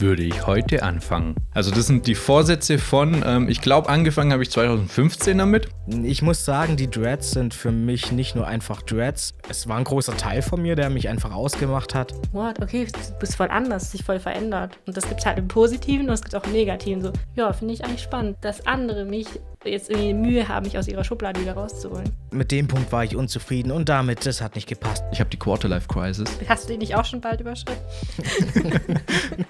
würde ich heute anfangen? Also das sind die Vorsätze von, ähm, ich glaube, angefangen habe ich 2015 damit. Ich muss sagen, die Dreads sind für mich nicht nur einfach Dreads. Es war ein großer Teil von mir, der mich einfach ausgemacht hat. What? Okay, du bist voll anders, sich voll verändert. Und das gibt es halt im Positiven und es gibt auch im Negativen. So, ja, finde ich eigentlich spannend, dass andere mich jetzt irgendwie Mühe haben, mich aus ihrer Schublade wieder rauszuholen. Mit dem Punkt war ich unzufrieden und damit, das hat nicht gepasst. Ich habe die Quarterlife Crisis. Hast du die nicht auch schon bald überschritten?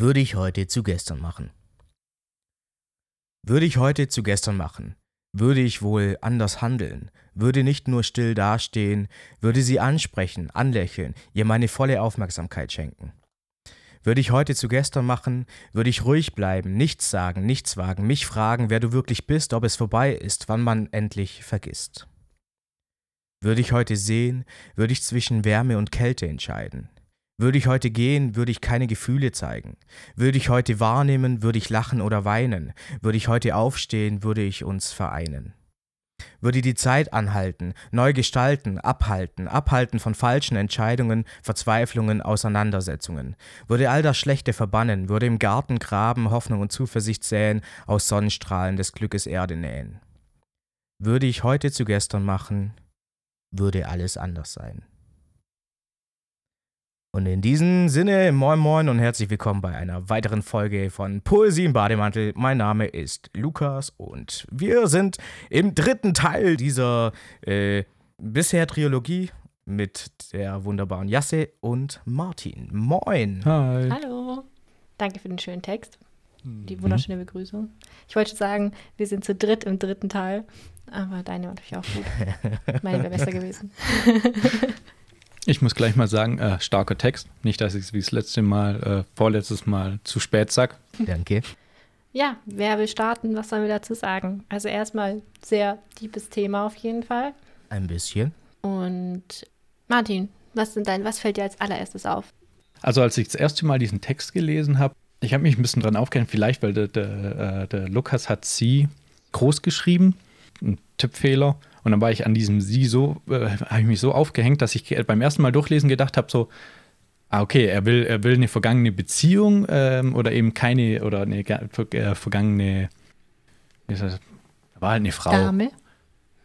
würde ich heute zu gestern machen? Würde ich heute zu gestern machen? Würde ich wohl anders handeln? Würde nicht nur still dastehen, würde sie ansprechen, anlächeln, ihr meine volle Aufmerksamkeit schenken? Würde ich heute zu gestern machen, würde ich ruhig bleiben, nichts sagen, nichts wagen, mich fragen, wer du wirklich bist, ob es vorbei ist, wann man endlich vergisst. Würde ich heute sehen, würde ich zwischen Wärme und Kälte entscheiden, würde ich heute gehen, würde ich keine Gefühle zeigen. Würde ich heute wahrnehmen, würde ich lachen oder weinen. Würde ich heute aufstehen, würde ich uns vereinen. Würde die Zeit anhalten, neu gestalten, abhalten, abhalten von falschen Entscheidungen, Verzweiflungen, Auseinandersetzungen. Würde all das Schlechte verbannen, würde im Garten graben, Hoffnung und Zuversicht säen, aus Sonnenstrahlen des Glückes Erde nähen. Würde ich heute zu gestern machen, würde alles anders sein. Und in diesem Sinne, moin moin und herzlich willkommen bei einer weiteren Folge von Poesie im Bademantel. Mein Name ist Lukas und wir sind im dritten Teil dieser äh, bisher Trilogie mit der wunderbaren Jasse und Martin. Moin. Hi. Hallo. Danke für den schönen Text. Die wunderschöne Begrüßung. Ich wollte sagen, wir sind zu dritt im dritten Teil, aber deine war natürlich auch gut. Meine wäre besser gewesen. Ich muss gleich mal sagen, äh, starker Text. Nicht, dass ich es wie das letzte Mal, äh, vorletztes Mal zu spät sag. Danke. Ja, wer will starten? Was sollen wir dazu sagen? Also erstmal sehr tiefes Thema auf jeden Fall. Ein bisschen. Und Martin, was sind dein, was fällt dir als allererstes auf? Also als ich das erste Mal diesen Text gelesen habe, ich habe mich ein bisschen dran aufgehängt, vielleicht, weil der, der, äh, der Lukas hat sie groß geschrieben, ein Tippfehler. Und dann war ich an diesem Sie so, äh, habe ich mich so aufgehängt, dass ich beim ersten Mal durchlesen gedacht habe, so, ah, okay, er will, er will eine vergangene Beziehung ähm, oder eben keine, oder eine äh, vergangene, wie ist das, war halt eine Frau. Dame.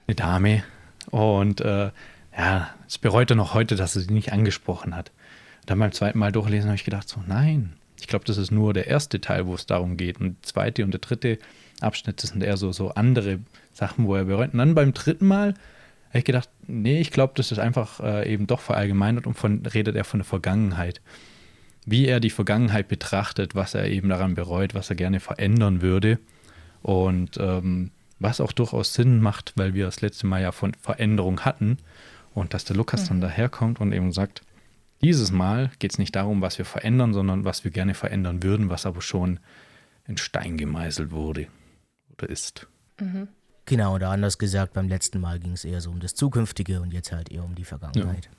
Eine Dame. Und äh, ja, es bereut er noch heute, dass er sie nicht angesprochen hat. Dann beim zweiten Mal durchlesen habe ich gedacht, so, nein, ich glaube, das ist nur der erste Teil, wo es darum geht. Und der zweite und der dritte Abschnitt, das sind eher so, so andere Sachen, wo er bereut. Und dann beim dritten Mal habe ich gedacht, nee, ich glaube, das ist einfach äh, eben doch verallgemeinert und von, redet er von der Vergangenheit. Wie er die Vergangenheit betrachtet, was er eben daran bereut, was er gerne verändern würde. Und ähm, was auch durchaus Sinn macht, weil wir das letzte Mal ja von Veränderung hatten. Und dass der Lukas mhm. dann daherkommt und eben sagt, dieses Mal geht es nicht darum, was wir verändern, sondern was wir gerne verändern würden, was aber schon in Stein gemeißelt wurde oder ist. Mhm. Genau, oder anders gesagt, beim letzten Mal ging es eher so um das Zukünftige und jetzt halt eher um die Vergangenheit. Ja.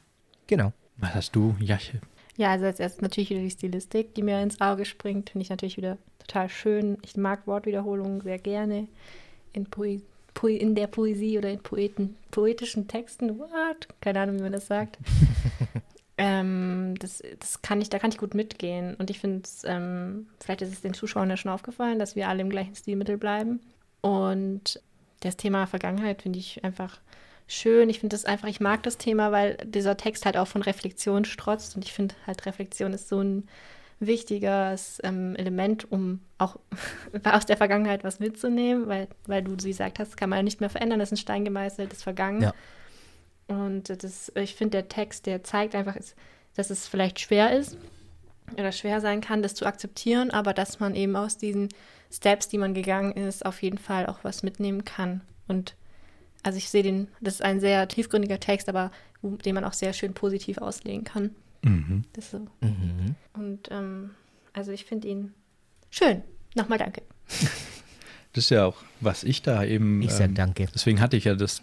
Genau. Was hast du, Jache? Ja, also als erstes natürlich wieder die Stilistik, die mir ins Auge springt. Finde ich natürlich wieder total schön. Ich mag Wortwiederholungen sehr gerne in, Poe Poe in der Poesie oder in Poeten poetischen Texten. What? Keine Ahnung, wie man das sagt. ähm, das, das kann ich, da kann ich gut mitgehen. Und ich finde ähm, vielleicht ist es den Zuschauern ja schon aufgefallen, dass wir alle im gleichen Stilmittel bleiben. Und das Thema Vergangenheit finde ich einfach schön. Ich finde das einfach, ich mag das Thema, weil dieser Text halt auch von Reflexion strotzt und ich finde halt Reflexion ist so ein wichtiges ähm, Element, um auch aus der Vergangenheit was mitzunehmen, weil, weil du so gesagt hast, kann man ja nicht mehr verändern, das ist ein Stein gemeißelt, das ist vergangen. Ja. Und das, ich finde, der Text, der zeigt einfach, dass es vielleicht schwer ist oder schwer sein kann, das zu akzeptieren, aber dass man eben aus diesen Steps, die man gegangen ist, auf jeden Fall auch was mitnehmen kann. Und also ich sehe den, das ist ein sehr tiefgründiger Text, aber den man auch sehr schön positiv auslegen kann. Mhm. Das so. Mhm. Und ähm, also ich finde ihn schön. Nochmal danke. Das ist ja auch, was ich da eben. Ich sag ähm, danke. Deswegen hatte ich ja das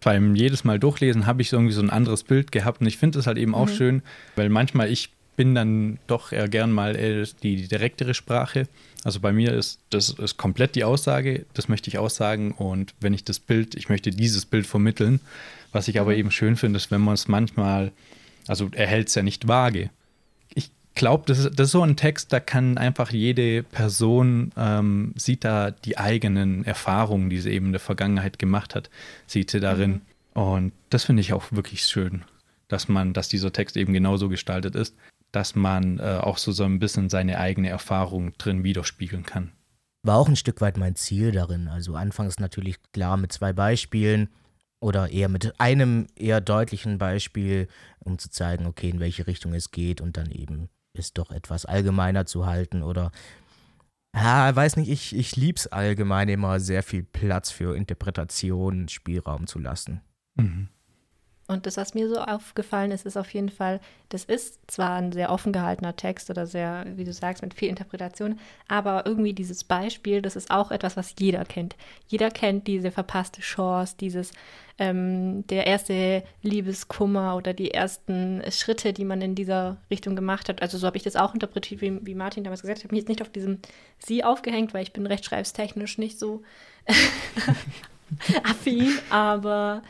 beim jedes Mal durchlesen, habe ich irgendwie so ein anderes Bild gehabt. Und ich finde es halt eben auch mhm. schön, weil manchmal ich bin dann doch eher gern mal äh, die direktere Sprache. Also bei mir ist das ist komplett die Aussage, das möchte ich aussagen und wenn ich das Bild, ich möchte dieses Bild vermitteln. Was ich aber Mhm. eben schön finde, ist, wenn man es manchmal, also er hält es ja nicht vage. Ich glaube, das ist, das ist so ein Text, da kann einfach jede Person, ähm, sieht da die eigenen Erfahrungen, die sie eben in der Vergangenheit gemacht hat, sieht sie darin. Und das finde ich auch wirklich schön, dass man, dass dieser Text eben genauso gestaltet ist, dass man äh, auch so, so ein bisschen seine eigene Erfahrung drin widerspiegeln kann. War auch ein Stück weit mein Ziel darin. Also anfangs natürlich klar mit zwei Beispielen oder eher mit einem eher deutlichen Beispiel, um zu zeigen, okay, in welche Richtung es geht und dann eben es doch etwas allgemeiner zu halten oder ja, weiß nicht, ich, ich lieb's allgemein immer sehr viel Platz für Interpretation, Spielraum zu lassen. Mhm. Und das, was mir so aufgefallen ist, ist auf jeden Fall, das ist zwar ein sehr offen gehaltener Text oder sehr, wie du sagst, mit viel Interpretation, aber irgendwie dieses Beispiel, das ist auch etwas, was jeder kennt. Jeder kennt diese verpasste Chance, dieses, ähm, der erste Liebeskummer oder die ersten Schritte, die man in dieser Richtung gemacht hat. Also so habe ich das auch interpretiert, wie, wie Martin damals gesagt hat. Ich habe mich jetzt nicht auf diesem Sie aufgehängt, weil ich bin rechtschreibstechnisch nicht so affin, aber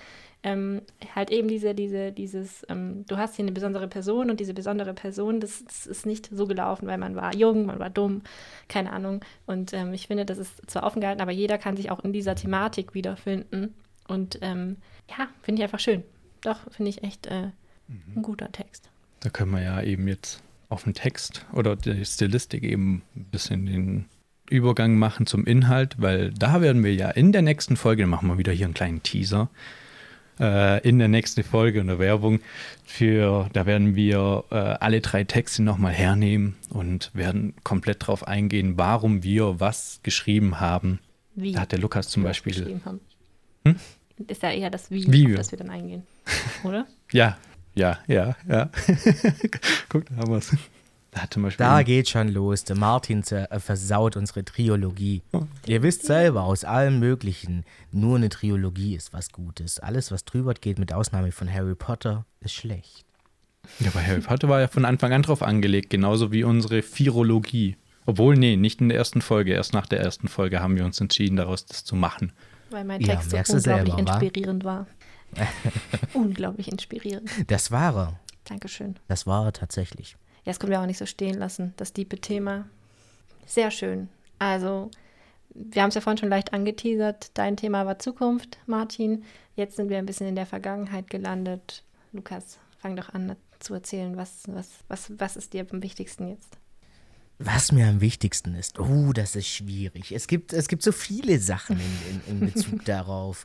ähm, halt eben diese, diese, dieses, ähm, du hast hier eine besondere Person und diese besondere Person, das, das, ist nicht so gelaufen, weil man war jung, man war dumm, keine Ahnung. Und ähm, ich finde, das ist zwar offen gehalten, aber jeder kann sich auch in dieser Thematik wiederfinden. Und ähm, ja, finde ich einfach schön. Doch, finde ich echt äh, ein guter Text. Da können wir ja eben jetzt auf den Text oder die Stilistik eben ein bisschen den Übergang machen zum Inhalt, weil da werden wir ja in der nächsten Folge, machen wir wieder hier einen kleinen Teaser, äh, in der nächsten Folge eine Werbung für, da werden wir äh, alle drei Texte nochmal hernehmen und werden komplett drauf eingehen, warum wir was geschrieben haben. Wie Da hat der Lukas zum Beispiel, geschrieben haben. Hm? Ist ja eher das Wie, Wie auf wir. das wir dann eingehen. Oder? ja, ja, ja, ja. Guck, da haben wir es. Da hat zum Beispiel Da geht schon los. Der Martin äh, versaut unsere Triologie. Ihr wisst selber, aus allem Möglichen, nur eine Triologie ist was Gutes. Alles, was drüber geht, mit Ausnahme von Harry Potter, ist schlecht. Ja, bei Harry Potter war ja von Anfang an drauf angelegt, genauso wie unsere Virologie. Obwohl, nee, nicht in der ersten Folge. Erst nach der ersten Folge haben wir uns entschieden, daraus das zu machen. Weil mein Ja, Text so merkst du unglaublich selber, inspirierend war. unglaublich inspirierend. Das war er. Dankeschön. Das war er tatsächlich. Ja, das können wir auch nicht so stehen lassen. Das diepe Thema. Sehr schön. Also, wir haben es ja vorhin schon leicht angeteasert. Dein Thema war Zukunft, Martin. Jetzt sind wir ein bisschen in der Vergangenheit gelandet. Lukas, fang doch an zu erzählen. Was, was, was, was ist dir am wichtigsten jetzt? Was mir am wichtigsten ist, oh, das ist schwierig. Es gibt, es gibt so viele Sachen in, in, in Bezug darauf.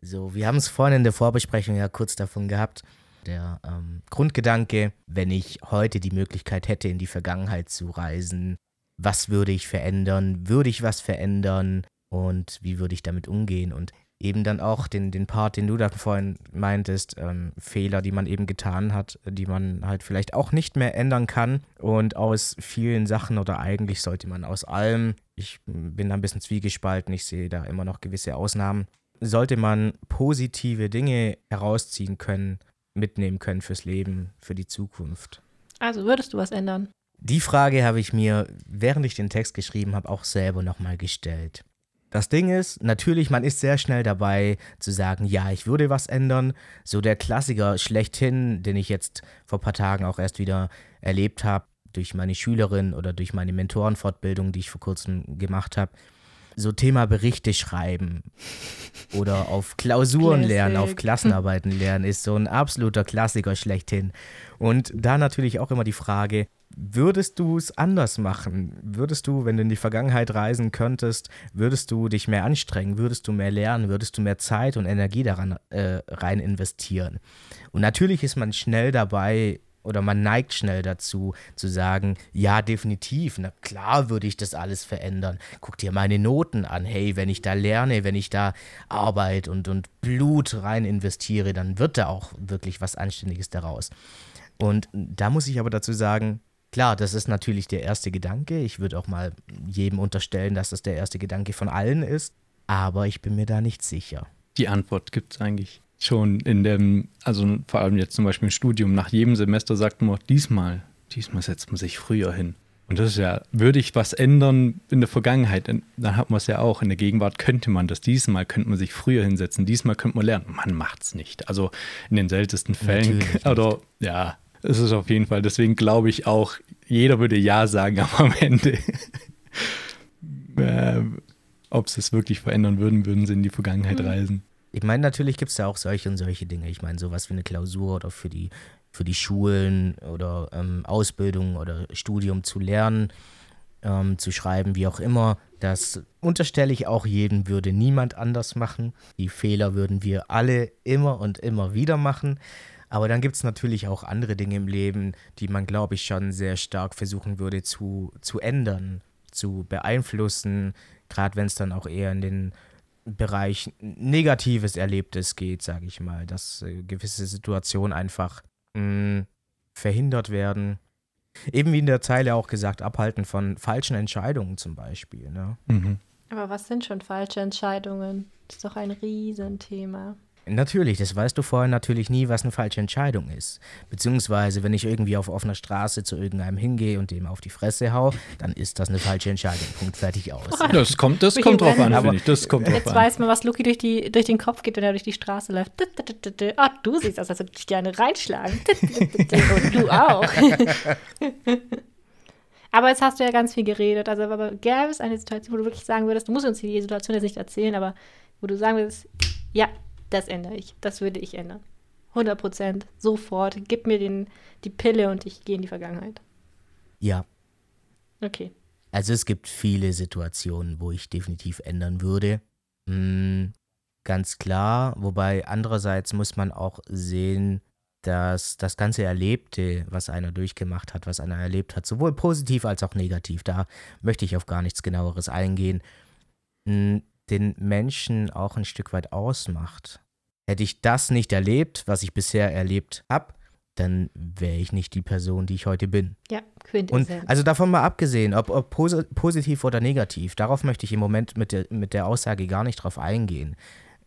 So, wir haben es vorhin in der Vorbesprechung ja kurz davon gehabt. Der ähm, Grundgedanke, wenn ich heute die Möglichkeit hätte, in die Vergangenheit zu reisen, was würde ich verändern? Würde ich was verändern? Und wie würde ich damit umgehen? Und eben dann auch den, den Part, den du da vorhin meintest, ähm, Fehler, die man eben getan hat, die man halt vielleicht auch nicht mehr ändern kann. Und aus vielen Sachen oder eigentlich sollte man aus allem, ich bin da ein bisschen zwiegespalten, ich sehe da immer noch gewisse Ausnahmen, sollte man positive Dinge herausziehen können, mitnehmen können fürs Leben, für die Zukunft. Also, würdest du was ändern? Die Frage habe ich mir, während ich den Text geschrieben habe, auch selber nochmal gestellt. Das Ding ist, natürlich, man ist sehr schnell dabei zu sagen, ja, ich würde was ändern. So der Klassiker schlechthin, den ich jetzt vor ein paar Tagen auch erst wieder erlebt habe, durch meine Schülerin oder durch meine Mentorenfortbildung, die ich vor kurzem gemacht habe. So Thema Berichte schreiben oder auf Klausuren lernen, auf Classic. Klassenarbeiten lernen, ist so ein absoluter Klassiker schlechthin. Und da natürlich auch immer die Frage, würdest du es anders machen? Würdest du, wenn du in die Vergangenheit reisen könntest, würdest du dich mehr anstrengen? Würdest du mehr lernen? Würdest du mehr Zeit und Energie daran äh, rein investieren? Und natürlich ist man schnell dabei, oder man neigt schnell dazu, zu sagen, ja, definitiv, na klar würde ich das alles verändern. Guck dir meine Noten an. Hey, wenn ich da lerne, wenn ich da Arbeit und, und Blut rein investiere, dann wird da auch wirklich was Anständiges daraus. Und da muss ich aber dazu sagen, klar, das ist natürlich der erste Gedanke. Ich würde auch mal jedem unterstellen, dass das der erste Gedanke von allen ist. Aber ich bin mir da nicht sicher. Die Antwort gibt es eigentlich schon in dem, also vor allem jetzt zum Beispiel im Studium, nach jedem Semester sagt man, diesmal diesmal setzt man sich früher hin. Und das ist ja, würde ich was ändern in der Vergangenheit, dann hat man es ja auch. In der Gegenwart könnte man das. Diesmal könnte man sich früher hinsetzen. Diesmal könnte man lernen. Man macht es nicht. Also in den seltensten Fällen. Oder ja, es ist auf jeden Fall. Deswegen glaube ich auch, jeder würde Ja sagen, aber am Ende, äh, ob sie es wirklich verändern würden, würden sie in die Vergangenheit mhm. reisen. Ich meine, natürlich gibt es ja auch solche und solche Dinge. Ich meine, sowas wie eine Klausur oder für die für die Schulen oder ähm, Ausbildung oder Studium zu lernen, ähm, zu schreiben, wie auch immer. Das unterstelle ich auch jedem, würde niemand anders machen. Die Fehler würden wir alle immer und immer wieder machen. Aber dann gibt es natürlich auch andere Dinge im Leben, die man, glaube ich, schon sehr stark versuchen würde zu, zu ändern, zu beeinflussen, gerade wenn es dann auch eher in den Bereich Negatives Erlebtes geht, sage ich mal, dass äh, gewisse Situationen einfach mh, verhindert werden. Eben wie in der Zeile auch gesagt, abhalten von falschen Entscheidungen zum Beispiel. Ne? Mhm. Aber was sind schon falsche Entscheidungen? Das ist doch ein Riesenthema. Natürlich, das weißt du vorher natürlich nie, was eine falsche Entscheidung ist. Beziehungsweise, wenn ich irgendwie auf offener Straße zu irgendeinem hingehe und dem auf die Fresse hau, dann ist das eine falsche Entscheidung. Punkt, fertig aus. Das kommt, das kommt drauf an, finde ich. Das kommt Jetzt weiß man, was Luki durch, die, durch den Kopf geht, wenn er durch die Straße läuft. Ah, du siehst aus, als würde ich gerne reinschlagen. Und du auch. Aber jetzt hast du ja ganz viel geredet. Also, aber gäbe es eine Situation, wo du wirklich sagen würdest, du musst uns die Situation jetzt nicht erzählen, aber wo du sagen würdest, ja, das ändere ich. Das würde ich ändern. 100 Prozent. Sofort. Gib mir den, die Pille und ich gehe in die Vergangenheit. Ja. Okay. Also es gibt viele Situationen, wo ich definitiv ändern würde. Hm, ganz klar. Wobei andererseits muss man auch sehen, dass das ganze Erlebte, was einer durchgemacht hat, was einer erlebt hat, sowohl positiv als auch negativ, da möchte ich auf gar nichts genaueres eingehen, hm, den Menschen auch ein Stück weit ausmacht. Hätte ich das nicht erlebt, was ich bisher erlebt habe, dann wäre ich nicht die Person, die ich heute bin. Ja, Und also davon mal abgesehen, ob, ob pos positiv oder negativ, darauf möchte ich im Moment mit der, mit der Aussage gar nicht drauf eingehen.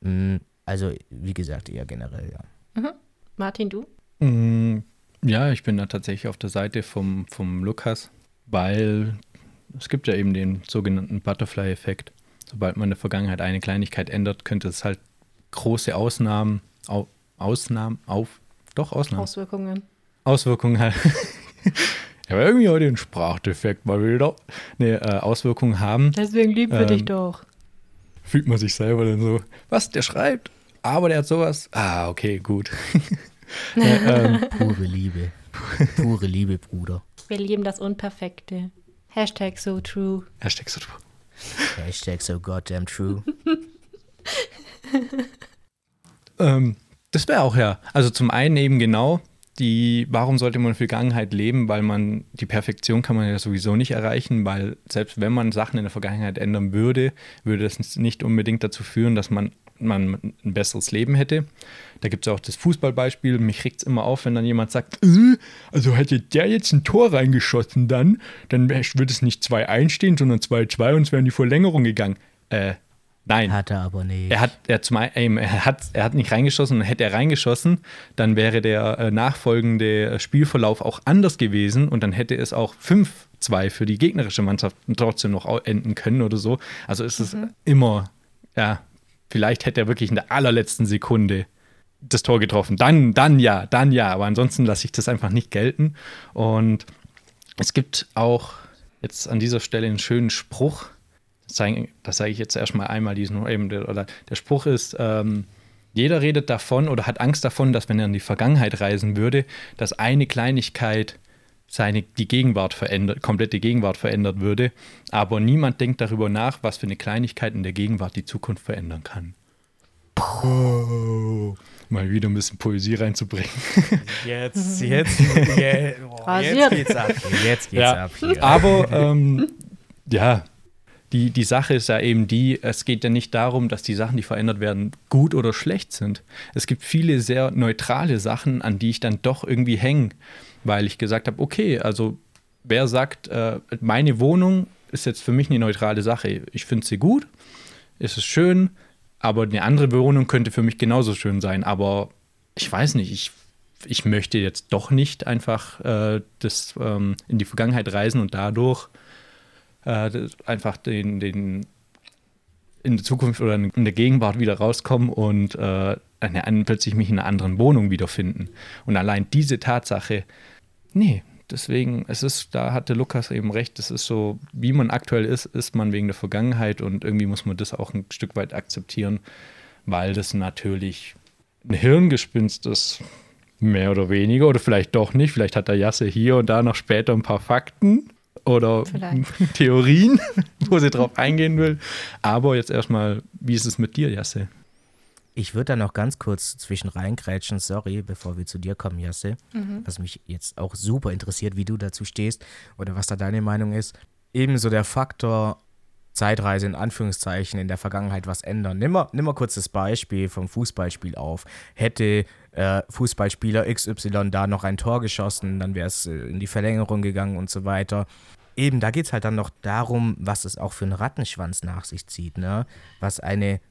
Mm, also, wie gesagt, eher generell, ja. Mhm. Martin, du? Mm, ja, ich bin da tatsächlich auf der Seite vom, vom Lukas, weil es gibt ja eben den sogenannten Butterfly-Effekt sobald man in der Vergangenheit eine Kleinigkeit ändert, könnte es halt große Ausnahmen, au, Ausnahmen, auf, doch Ausnahmen. Auswirkungen. Auswirkungen halt. ja, aber irgendwie heute ein Sprachdefekt mal wieder. Nee, äh, Auswirkungen haben. Deswegen lieben wir ähm, dich doch. Fühlt man sich selber dann so, was, der schreibt, aber der hat sowas. Ah, okay, gut. ja, ähm, pure Liebe. Pure Liebe, Bruder. Wir lieben das Unperfekte. Hashtag so true. Hashtag so true. Hashtag so goddamn true. ähm, das wäre auch ja. Also zum einen eben genau die, warum sollte man Vergangenheit leben? Weil man, die Perfektion kann man ja sowieso nicht erreichen, weil selbst wenn man Sachen in der Vergangenheit ändern würde, würde das nicht unbedingt dazu führen, dass man, man ein besseres Leben hätte. Da gibt es auch das Fußballbeispiel. Mich regt es immer auf, wenn dann jemand sagt, äh, also hätte der jetzt ein Tor reingeschossen dann, dann würde es nicht 2-1 stehen, sondern 2-2 und es wäre in die Verlängerung gegangen. Äh, Nein. Hat er aber nicht. Er hat, er, zum, ähm, er, hat, er hat nicht reingeschossen und hätte er reingeschossen, dann wäre der äh, nachfolgende Spielverlauf auch anders gewesen und dann hätte es auch 5-2 für die gegnerische Mannschaft trotzdem noch enden können oder so. Also ist es mhm. immer, ja, vielleicht hätte er wirklich in der allerletzten Sekunde das Tor getroffen. Dann, dann ja, dann ja. Aber ansonsten lasse ich das einfach nicht gelten. Und es gibt auch jetzt an dieser Stelle einen schönen Spruch das sage ich jetzt erstmal einmal, diesen eben, der, oder der Spruch ist, ähm, jeder redet davon oder hat Angst davon, dass wenn er in die Vergangenheit reisen würde, dass eine Kleinigkeit seine, die Gegenwart verändert, komplette Gegenwart verändert würde. Aber niemand denkt darüber nach, was für eine Kleinigkeit in der Gegenwart die Zukunft verändern kann. Oh, mal wieder ein bisschen Poesie reinzubringen. Jetzt, jetzt, yeah, oh, jetzt geht's ab. Jetzt geht's ja, ab. Hier. Aber ähm, ja, die, die Sache ist ja eben die, es geht ja nicht darum, dass die Sachen, die verändert werden, gut oder schlecht sind. Es gibt viele sehr neutrale Sachen, an die ich dann doch irgendwie hänge, weil ich gesagt habe, okay, also wer sagt, äh, meine Wohnung ist jetzt für mich eine neutrale Sache. Ich finde sie gut, es ist schön, aber eine andere Wohnung könnte für mich genauso schön sein. Aber ich weiß nicht, ich ich möchte jetzt doch nicht einfach äh, das, ähm, in die Vergangenheit reisen und dadurch äh, einfach den, den in der Zukunft oder in der Gegenwart wieder rauskommen und äh, eine, plötzlich mich in einer anderen Wohnung wiederfinden. Und allein diese Tatsache, nee, deswegen, es ist, da hatte Lukas eben recht, es ist so, wie man aktuell ist, ist man wegen der Vergangenheit und irgendwie muss man das auch ein Stück weit akzeptieren, weil das natürlich ein Hirngespinst ist, mehr oder weniger, oder vielleicht doch nicht. Vielleicht hat der Jasse hier und da noch später ein paar Fakten oder vielleicht. Theorien, wo sie drauf eingehen will. Aber jetzt erstmal, wie ist es mit dir, Jasse? Ich würde da noch ganz kurz zwischen reingrätschen, sorry, bevor wir zu dir kommen, Jasse, mhm. was mich jetzt auch super interessiert, wie du dazu stehst oder was da deine Meinung ist. Ebenso der Faktor Zeitreise in Anführungszeichen in der Vergangenheit was ändern. Nimm mal, nimm mal kurz das Beispiel vom Fußballspiel auf. Hätte äh, Fußballspieler XY da noch ein Tor geschossen, dann wäre es äh, in die Verlängerung gegangen und so weiter. Eben, da geht es halt dann noch darum, was es auch für einen Rattenschwanz nach sich zieht, ne? Was eine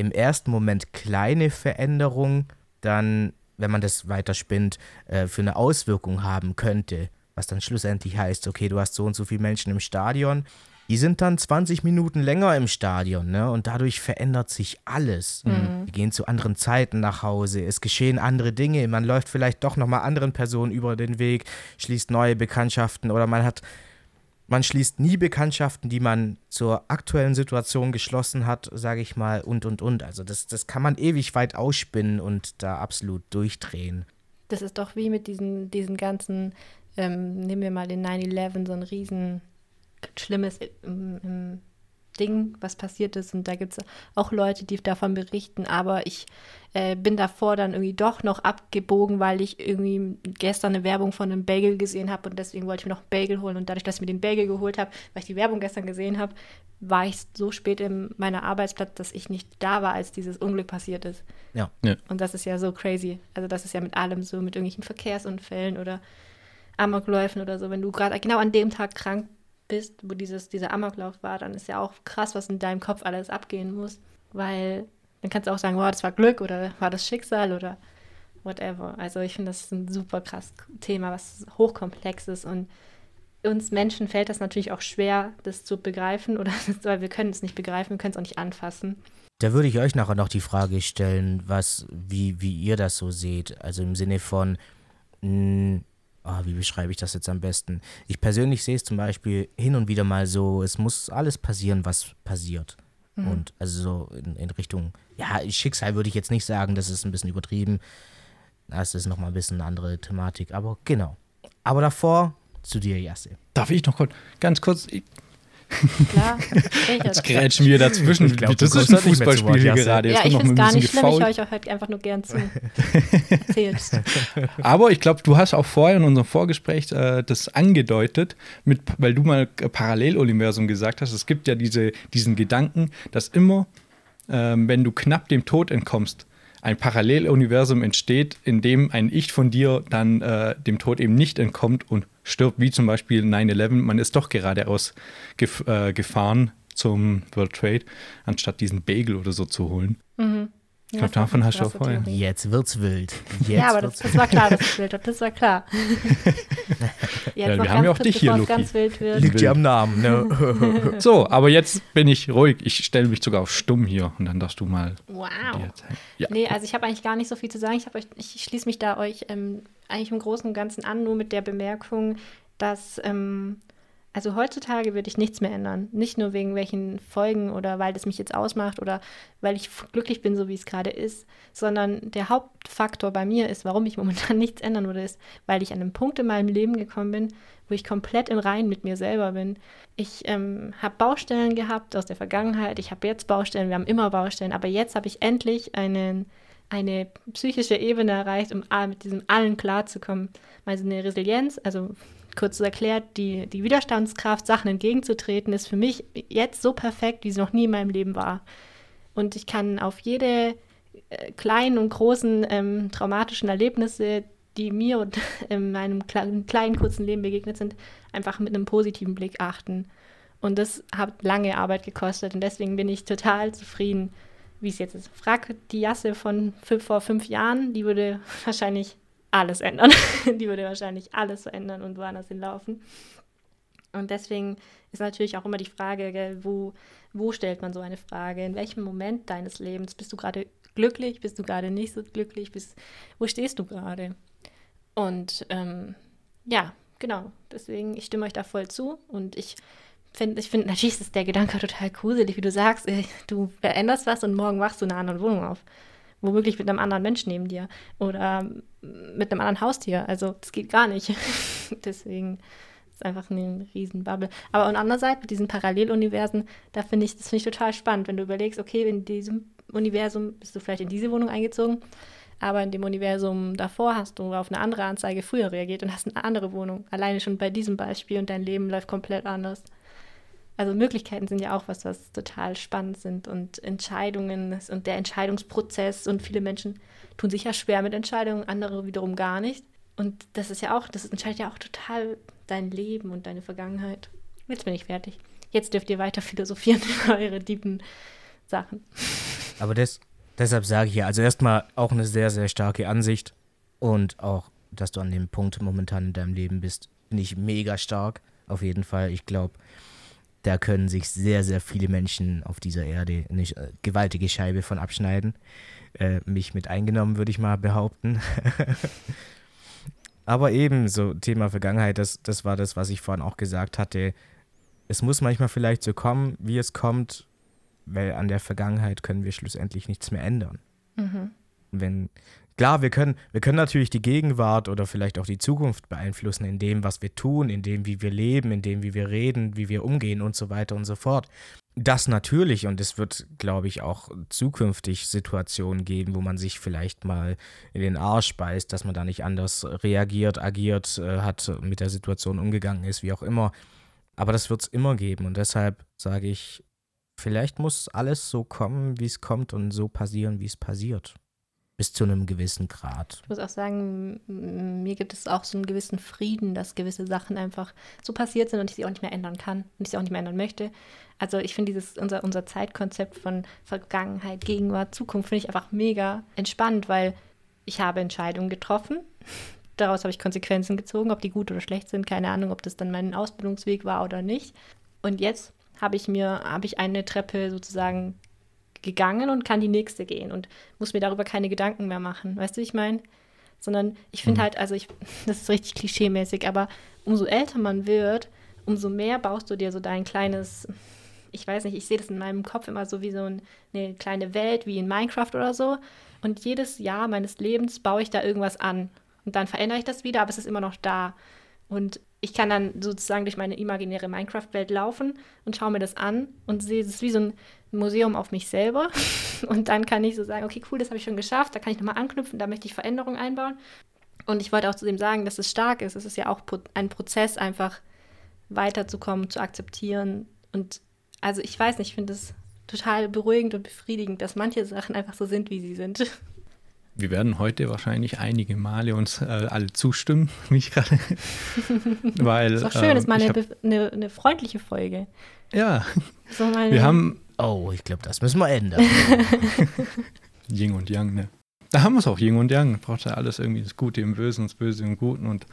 im ersten Moment kleine Veränderung dann, wenn man das weiter spinnt, äh, für eine Auswirkung haben könnte. Was dann schlussendlich heißt, okay, du hast so und so viele Menschen im Stadion, die sind dann 20 Minuten länger im Stadion, ne? Und dadurch verändert sich alles. Mhm. Wir gehen zu anderen Zeiten nach Hause, es geschehen andere Dinge, man läuft vielleicht doch nochmal anderen Personen über den Weg, schließt neue Bekanntschaften oder man hat, man schließt nie Bekanntschaften, die man zur aktuellen Situation geschlossen hat, sage ich mal, und und und. Also das, das kann man ewig weit ausspinnen und da absolut durchdrehen. Das ist doch wie mit diesen, diesen ganzen, ähm, nehmen wir mal den 9-11, so ein riesen Schlimmes im, im Ding, was passiert ist. Und da gibt es auch Leute, die davon berichten. Aber ich äh, bin davor dann irgendwie doch noch abgebogen, weil ich irgendwie gestern eine Werbung von einem Bagel gesehen habe und deswegen wollte ich mir noch einen Bagel holen. Und dadurch, dass ich mir den Bagel geholt habe, weil ich die Werbung gestern gesehen habe, war ich so spät in meiner Arbeitsplatz, dass ich nicht da war, als dieses Unglück passiert ist. Ja. ja. Und das ist ja so crazy. Also das ist ja mit allem so, mit irgendwelchen Verkehrsunfällen oder Amokläufen oder so. Wenn du gerade genau an dem Tag krank bist, wo dieses, dieser Amoklauf war, dann ist ja auch krass, was in deinem Kopf alles abgehen muss. Weil dann kannst du auch sagen, wow, das war Glück oder war das Schicksal oder whatever. Also ich finde, das ist ein super krass Thema, was hochkomplex ist und uns Menschen fällt das natürlich auch schwer, das zu begreifen oder weil wir können es nicht begreifen, wir können es auch nicht anfassen. Da würde ich euch nachher noch die Frage stellen, was, wie, wie ihr das so seht. Also im Sinne von, mh, oh, wie beschreibe ich das jetzt am besten? Ich persönlich sehe es zum Beispiel hin und wieder mal so, es muss alles passieren, was passiert. Mhm. Und also so in, in, Richtung, ja, Schicksal würde ich jetzt nicht sagen, das ist ein bisschen übertrieben. Das ist nochmal ein bisschen eine andere Thematik, aber genau. Aber davor zu dir, Jasse. Darf ich noch kurz, ganz kurz, ich, Klar, Jetzt grätschen wir dazwischen. Glaub, das ist ein Fußballspiel hier gerade. Jetzt ja, ich finde es gar nicht schlimm. Ich höre euch auch halt einfach nur gern zu. Aber ich glaube, du hast auch vorher in unserem Vorgespräch äh, das angedeutet, mit, weil du mal Paralleluniversum gesagt hast. Es gibt ja diese, diesen Gedanken, dass immer, äh, wenn du knapp dem Tod entkommst, ein Paralleluniversum entsteht, in dem ein Ich von dir dann äh, dem Tod eben nicht entkommt und stirbt, wie zum Beispiel 9-11. Man ist doch geradeaus gef äh, gefahren zum World Trade, anstatt diesen Bagel oder so zu holen. Mhm. Ich glaube, davon hast du auch vorher. Jetzt wird's wild. Jetzt ja, aber das, das, war klar, dass es wild wird. Das war klar. jetzt ja, wir haben ja auch dich hier, Luki. Ganz wild wird. Liegt ja am Namen. Ne? so, aber jetzt bin ich ruhig. Ich stelle mich sogar auf stumm hier und dann darfst du mal. Wow. Ja. Nee, also ich habe eigentlich gar nicht so viel zu sagen. Ich, euch, ich schließe mich da euch ähm, eigentlich im Großen und Ganzen an, nur mit der Bemerkung, dass ähm, also heutzutage würde ich nichts mehr ändern. Nicht nur wegen welchen Folgen oder weil das mich jetzt ausmacht oder weil ich glücklich bin, so wie es gerade ist, sondern der Hauptfaktor bei mir ist, warum ich momentan nichts ändern würde, ist, weil ich an einem Punkt in meinem Leben gekommen bin, wo ich komplett im Reinen mit mir selber bin. Ich ähm, habe Baustellen gehabt aus der Vergangenheit, ich habe jetzt Baustellen, wir haben immer Baustellen, aber jetzt habe ich endlich einen, eine psychische Ebene erreicht, um mit diesem allen klarzukommen. Also eine Resilienz, also kurz erklärt, die, die Widerstandskraft, Sachen entgegenzutreten, ist für mich jetzt so perfekt, wie sie noch nie in meinem Leben war. Und ich kann auf jede äh, kleinen und großen ähm, traumatischen Erlebnisse, die mir und in meinem kleinen, kleinen, kurzen Leben begegnet sind, einfach mit einem positiven Blick achten. Und das hat lange Arbeit gekostet und deswegen bin ich total zufrieden, wie es jetzt ist. Frag die Jasse von vor fünf Jahren, die würde wahrscheinlich alles ändern. die würde wahrscheinlich alles verändern und woanders hinlaufen. Und deswegen ist natürlich auch immer die Frage, gell, wo, wo stellt man so eine Frage? In welchem Moment deines Lebens bist du gerade glücklich? Bist du gerade nicht so glücklich? Bist, wo stehst du gerade? Und ähm, ja, genau. Deswegen, ich stimme euch da voll zu. Und ich finde, ich finde, natürlich ist der Gedanke total gruselig, wie du sagst, du veränderst was und morgen wachst du in einer anderen Wohnung auf. Womöglich mit einem anderen Menschen neben dir oder mit einem anderen Haustier. Also das geht gar nicht. Deswegen ist einfach eine riesen Bubble. Aber und andererseits mit diesen Paralleluniversen, da finde ich, das finde ich total spannend, wenn du überlegst, okay, in diesem Universum bist du vielleicht in diese Wohnung eingezogen, aber in dem Universum davor hast du auf eine andere Anzeige früher reagiert und hast eine andere Wohnung. Alleine schon bei diesem Beispiel und dein Leben läuft komplett anders. Also Möglichkeiten sind ja auch was, was total spannend sind und Entscheidungen und der Entscheidungsprozess und viele Menschen tun sich ja schwer mit Entscheidungen, andere wiederum gar nicht. Und das ist ja auch, das entscheidet ja auch total dein Leben und deine Vergangenheit. Jetzt bin ich fertig. Jetzt dürft ihr weiter philosophieren über eure tiefen Sachen. Aber das, deshalb sage ich ja, also erstmal auch eine sehr, sehr starke Ansicht und auch, dass du an dem Punkt momentan in deinem Leben bist, nicht mega stark. Auf jeden Fall. Ich glaube, da können sich sehr, sehr viele Menschen auf dieser Erde eine äh, gewaltige Scheibe von abschneiden. Äh, mich mit eingenommen, würde ich mal behaupten. Aber eben so Thema Vergangenheit, das, das war das, was ich vorhin auch gesagt hatte. Es muss manchmal vielleicht so kommen, wie es kommt, weil an der Vergangenheit können wir schlussendlich nichts mehr ändern. Mhm. Wenn Klar, wir können, wir können natürlich die Gegenwart oder vielleicht auch die Zukunft beeinflussen in dem, was wir tun, in dem, wie wir leben, in dem, wie wir reden, wie wir umgehen und so weiter und so fort. Das natürlich und es wird, glaube ich, auch zukünftig Situationen geben, wo man sich vielleicht mal in den Arsch beißt, dass man da nicht anders reagiert, agiert, äh, hat, mit der Situation umgegangen ist, wie auch immer. Aber das wird es immer geben und deshalb sage ich, vielleicht muss alles so kommen, wie es kommt und so passieren, wie es passiert bis zu einem gewissen Grad. Ich muss auch sagen, mir gibt es auch so einen gewissen Frieden, dass gewisse Sachen einfach so passiert sind und ich sie auch nicht mehr ändern kann und ich sie auch nicht mehr ändern möchte. Also ich finde dieses unser, unser Zeitkonzept von Vergangenheit, Gegenwart, Zukunft finde ich einfach mega entspannt, weil ich habe Entscheidungen getroffen. Daraus habe ich Konsequenzen gezogen, ob die gut oder schlecht sind, keine Ahnung, ob das dann mein Ausbildungsweg war oder nicht. Und jetzt habe ich mir, habe ich eine Treppe sozusagen gegangen und kann die nächste gehen und muss mir darüber keine Gedanken mehr machen. Weißt du, wie ich meine? Sondern ich finde mhm. halt, also ich, das ist richtig klischeemäßig, aber umso älter man wird, umso mehr baust du dir so dein kleines, ich weiß nicht, ich sehe das in meinem Kopf immer so wie so ein, eine kleine Welt, wie in Minecraft oder so. Und jedes Jahr meines Lebens baue ich da irgendwas an. Und dann verändere ich das wieder, aber es ist immer noch da. Und ich kann dann sozusagen durch meine imaginäre Minecraft-Welt laufen und schaue mir das an und sehe es wie so ein Museum auf mich selber. Und dann kann ich so sagen, okay, cool, das habe ich schon geschafft, da kann ich nochmal anknüpfen, da möchte ich Veränderungen einbauen. Und ich wollte auch zu dem sagen, dass es stark ist. Es ist ja auch ein Prozess, einfach weiterzukommen, zu akzeptieren. Und also ich weiß nicht, ich finde es total beruhigend und befriedigend, dass manche Sachen einfach so sind, wie sie sind. Wir werden heute wahrscheinlich einige Male uns äh, alle zustimmen, wie ich gerade. Weil. Ist auch schön, äh, ist mal eine, eine, eine, freundliche Folge. Ja. So wir haben. Oh, ich glaube, das müssen wir ändern. Ying und Yang, ne? Da haben wir es auch, Ying und Yang. Braucht ja alles irgendwie das Gute im Bösen, das Böse im Guten. Und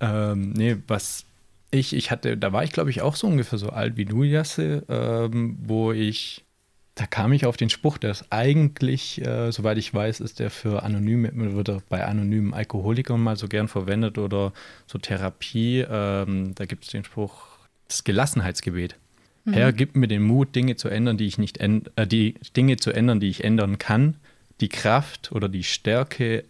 ähm, nee, was ich, ich hatte, da war ich, glaube ich, auch so ungefähr so alt wie du, Jasse, ähm, wo ich da kam ich auf den Spruch, der ist eigentlich, äh, soweit ich weiß, ist der für anonyme, wird er bei anonymen Alkoholikern mal so gern verwendet oder so Therapie. Ähm, da gibt es den Spruch, das Gelassenheitsgebet. Mhm. Herr, gib mir den Mut, Dinge zu ändern, die ich nicht äh, die Dinge zu ändern, die ich ändern kann, die Kraft oder die Stärke,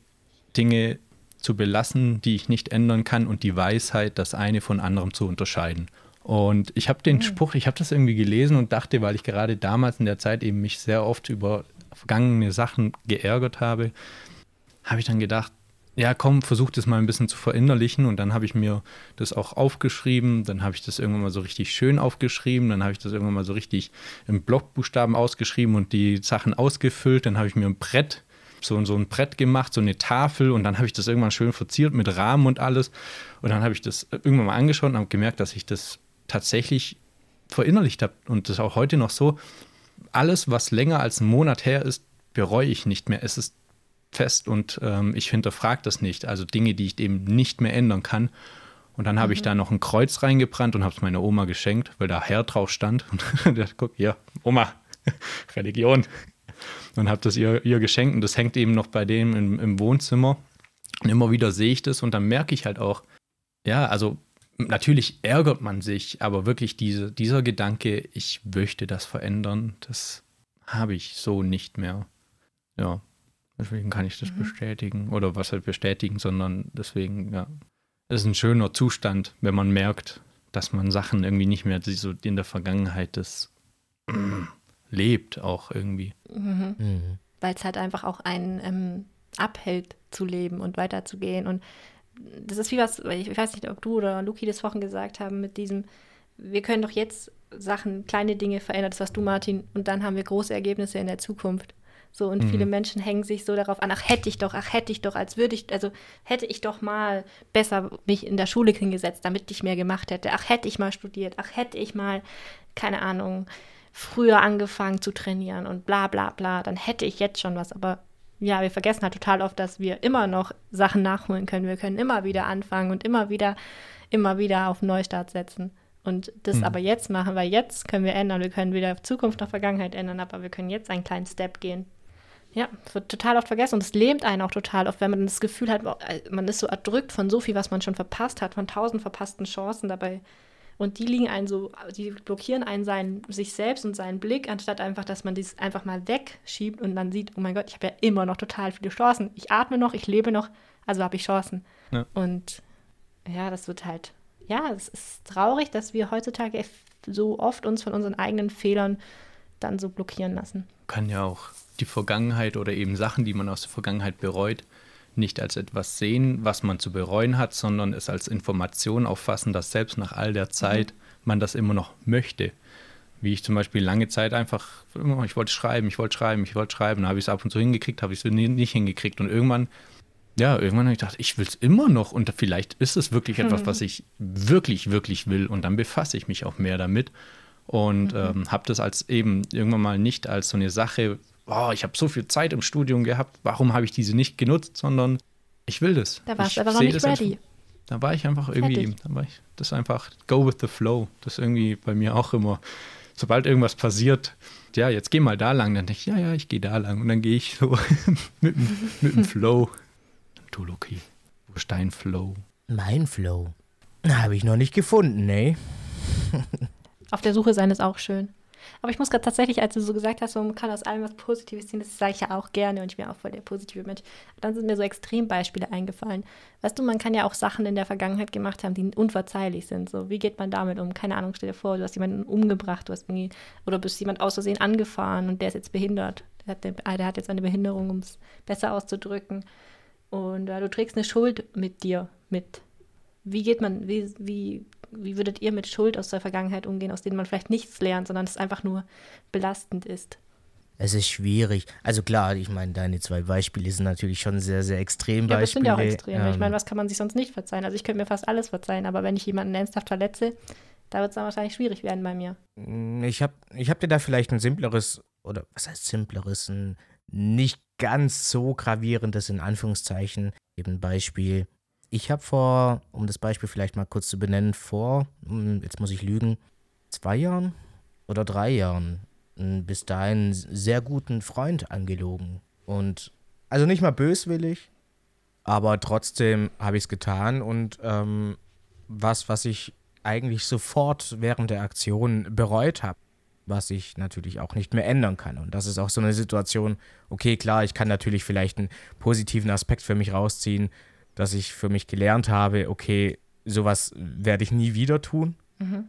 Dinge zu belassen, die ich nicht ändern kann und die Weisheit, das eine von anderem zu unterscheiden. Und ich habe den mhm. Spruch, ich habe das irgendwie gelesen und dachte, weil ich gerade damals in der Zeit eben mich sehr oft über vergangene Sachen geärgert habe, habe ich dann gedacht, ja, komm, versuch das mal ein bisschen zu verinnerlichen. Und dann habe ich mir das auch aufgeschrieben. Dann habe ich das irgendwann mal so richtig schön aufgeschrieben. Dann habe ich das irgendwann mal so richtig im Blockbuchstaben ausgeschrieben und die Sachen ausgefüllt. Dann habe ich mir ein Brett, so, so ein Brett gemacht, so eine Tafel. Und dann habe ich das irgendwann schön verziert mit Rahmen und alles. Und dann habe ich das irgendwann mal angeschaut und habe gemerkt, dass ich das tatsächlich verinnerlicht habe und das ist auch heute noch so, alles, was länger als ein Monat her ist, bereue ich nicht mehr. Es ist fest und ähm, ich hinterfrage das nicht. Also Dinge, die ich eben nicht mehr ändern kann. Und dann habe mhm. ich da noch ein Kreuz reingebrannt und habe es meiner Oma geschenkt, weil da Herr drauf stand. Und der guck, hier, Oma, Religion. Und habe das ihr, ihr geschenkt und das hängt eben noch bei dem im, im Wohnzimmer. Und immer wieder sehe ich das und dann merke ich halt auch, ja, also natürlich ärgert man sich, aber wirklich diese, dieser Gedanke, ich möchte das verändern, das habe ich so nicht mehr. Ja, deswegen kann ich das mhm. bestätigen. Oder was halt bestätigen, sondern deswegen, ja. Es ist ein schöner Zustand, wenn man merkt, dass man Sachen irgendwie nicht mehr so in der Vergangenheit das lebt, auch irgendwie. Mhm. Mhm. Weil es halt einfach auch einen ähm, abhält zu leben und weiterzugehen. Und das ist wie was, ich weiß nicht, ob du oder Luki das vorhin gesagt haben, mit diesem, wir können doch jetzt Sachen, kleine Dinge verändern, das was du, Martin, und dann haben wir große Ergebnisse in der Zukunft. So, und mhm. viele Menschen hängen sich so darauf an, ach, hätte ich doch, ach, hätte ich doch, als würde ich, also hätte ich doch mal besser mich in der Schule hingesetzt, damit ich mehr gemacht hätte. Ach, hätte ich mal studiert, ach, hätte ich mal, keine Ahnung, früher angefangen zu trainieren und bla bla bla, dann hätte ich jetzt schon was. Aber ja, wir vergessen halt total oft, dass wir immer noch Sachen nachholen können. Wir können immer wieder anfangen und immer wieder, immer wieder auf Neustart setzen. Und das mhm. aber jetzt machen, weil jetzt können wir ändern. Wir können weder Zukunft noch Vergangenheit ändern, aber wir können jetzt einen kleinen Step gehen. Ja, das wird total oft vergessen und es lähmt einen auch total oft, wenn man das Gefühl hat, man ist so erdrückt von so viel, was man schon verpasst hat, von tausend verpassten Chancen. Dabei und die liegen einen so, die blockieren einen seinen, sich selbst und seinen Blick, anstatt einfach, dass man dies einfach mal wegschiebt und dann sieht, oh mein Gott, ich habe ja immer noch total viele Chancen. Ich atme noch, ich lebe noch, also habe ich Chancen. Ja. Und ja, das wird halt, ja, es ist traurig, dass wir heutzutage so oft uns von unseren eigenen Fehlern dann so blockieren lassen. Kann ja auch die Vergangenheit oder eben Sachen, die man aus der Vergangenheit bereut, nicht als etwas sehen, was man zu bereuen hat, sondern es als Information auffassen, dass selbst nach all der Zeit mhm. man das immer noch möchte. Wie ich zum Beispiel lange Zeit einfach, ich wollte schreiben, ich wollte schreiben, ich wollte schreiben, dann habe ich es ab und zu hingekriegt, habe ich es nicht hingekriegt. Und irgendwann, ja, irgendwann habe ich gedacht, ich will es immer noch und vielleicht ist es wirklich mhm. etwas, was ich wirklich, wirklich will. Und dann befasse ich mich auch mehr damit und mhm. ähm, habe das als eben irgendwann mal nicht als so eine Sache oh, ich habe so viel Zeit im Studium gehabt, warum habe ich diese nicht genutzt, sondern ich will das. Da warst du aber noch nicht ready. Einfach, da war ich einfach irgendwie, da war ich, das ist einfach go with the flow. Das ist irgendwie bei mir auch immer, sobald irgendwas passiert, ja, jetzt geh mal da lang, dann denke ich, ja, ja, ich gehe da lang und dann gehe ich so mit, mit dem Flow. Du, Loki, wo ist dein Flow? Mein Flow? Habe ich noch nicht gefunden, ne? Auf der Suche sein ist auch schön. Aber ich muss gerade tatsächlich, als du so gesagt hast, man kann aus allem was Positives ziehen, das sage ich ja auch gerne und ich bin auch voll der positive Mensch. Dann sind mir so Extrembeispiele eingefallen. Weißt du, man kann ja auch Sachen in der Vergangenheit gemacht haben, die unverzeihlich sind. So, wie geht man damit um? Keine Ahnung, stell dir vor, du hast jemanden umgebracht, du hast irgendwie, oder bist jemand aus Versehen angefahren und der ist jetzt behindert. Der hat, der, der hat jetzt eine Behinderung, um es besser auszudrücken. Und äh, du trägst eine Schuld mit dir mit. Wie geht man, wie, wie wie würdet ihr mit Schuld aus der Vergangenheit umgehen, aus denen man vielleicht nichts lernt, sondern es einfach nur belastend ist? Es ist schwierig. Also klar, ich meine, deine zwei Beispiele sind natürlich schon sehr, sehr extrem Beispiele. Ja, das sind ja auch extrem. Ähm, ich meine, was kann man sich sonst nicht verzeihen? Also ich könnte mir fast alles verzeihen, aber wenn ich jemanden ernsthaft verletze, da wird es dann wahrscheinlich schwierig werden bei mir. Mm, ich habe ich hab dir da vielleicht ein simpleres, oder was heißt simpleres, ein nicht ganz so gravierendes in Anführungszeichen, eben Beispiel. Ich habe vor, um das Beispiel vielleicht mal kurz zu benennen, vor, hm, jetzt muss ich lügen, zwei Jahren oder drei Jahren bis dahin sehr guten Freund angelogen. Und also nicht mal böswillig, aber trotzdem habe ich es getan und ähm, was, was ich eigentlich sofort während der Aktion bereut habe, was ich natürlich auch nicht mehr ändern kann. Und das ist auch so eine Situation, okay, klar, ich kann natürlich vielleicht einen positiven Aspekt für mich rausziehen, dass ich für mich gelernt habe, okay, sowas werde ich nie wieder tun. Mhm.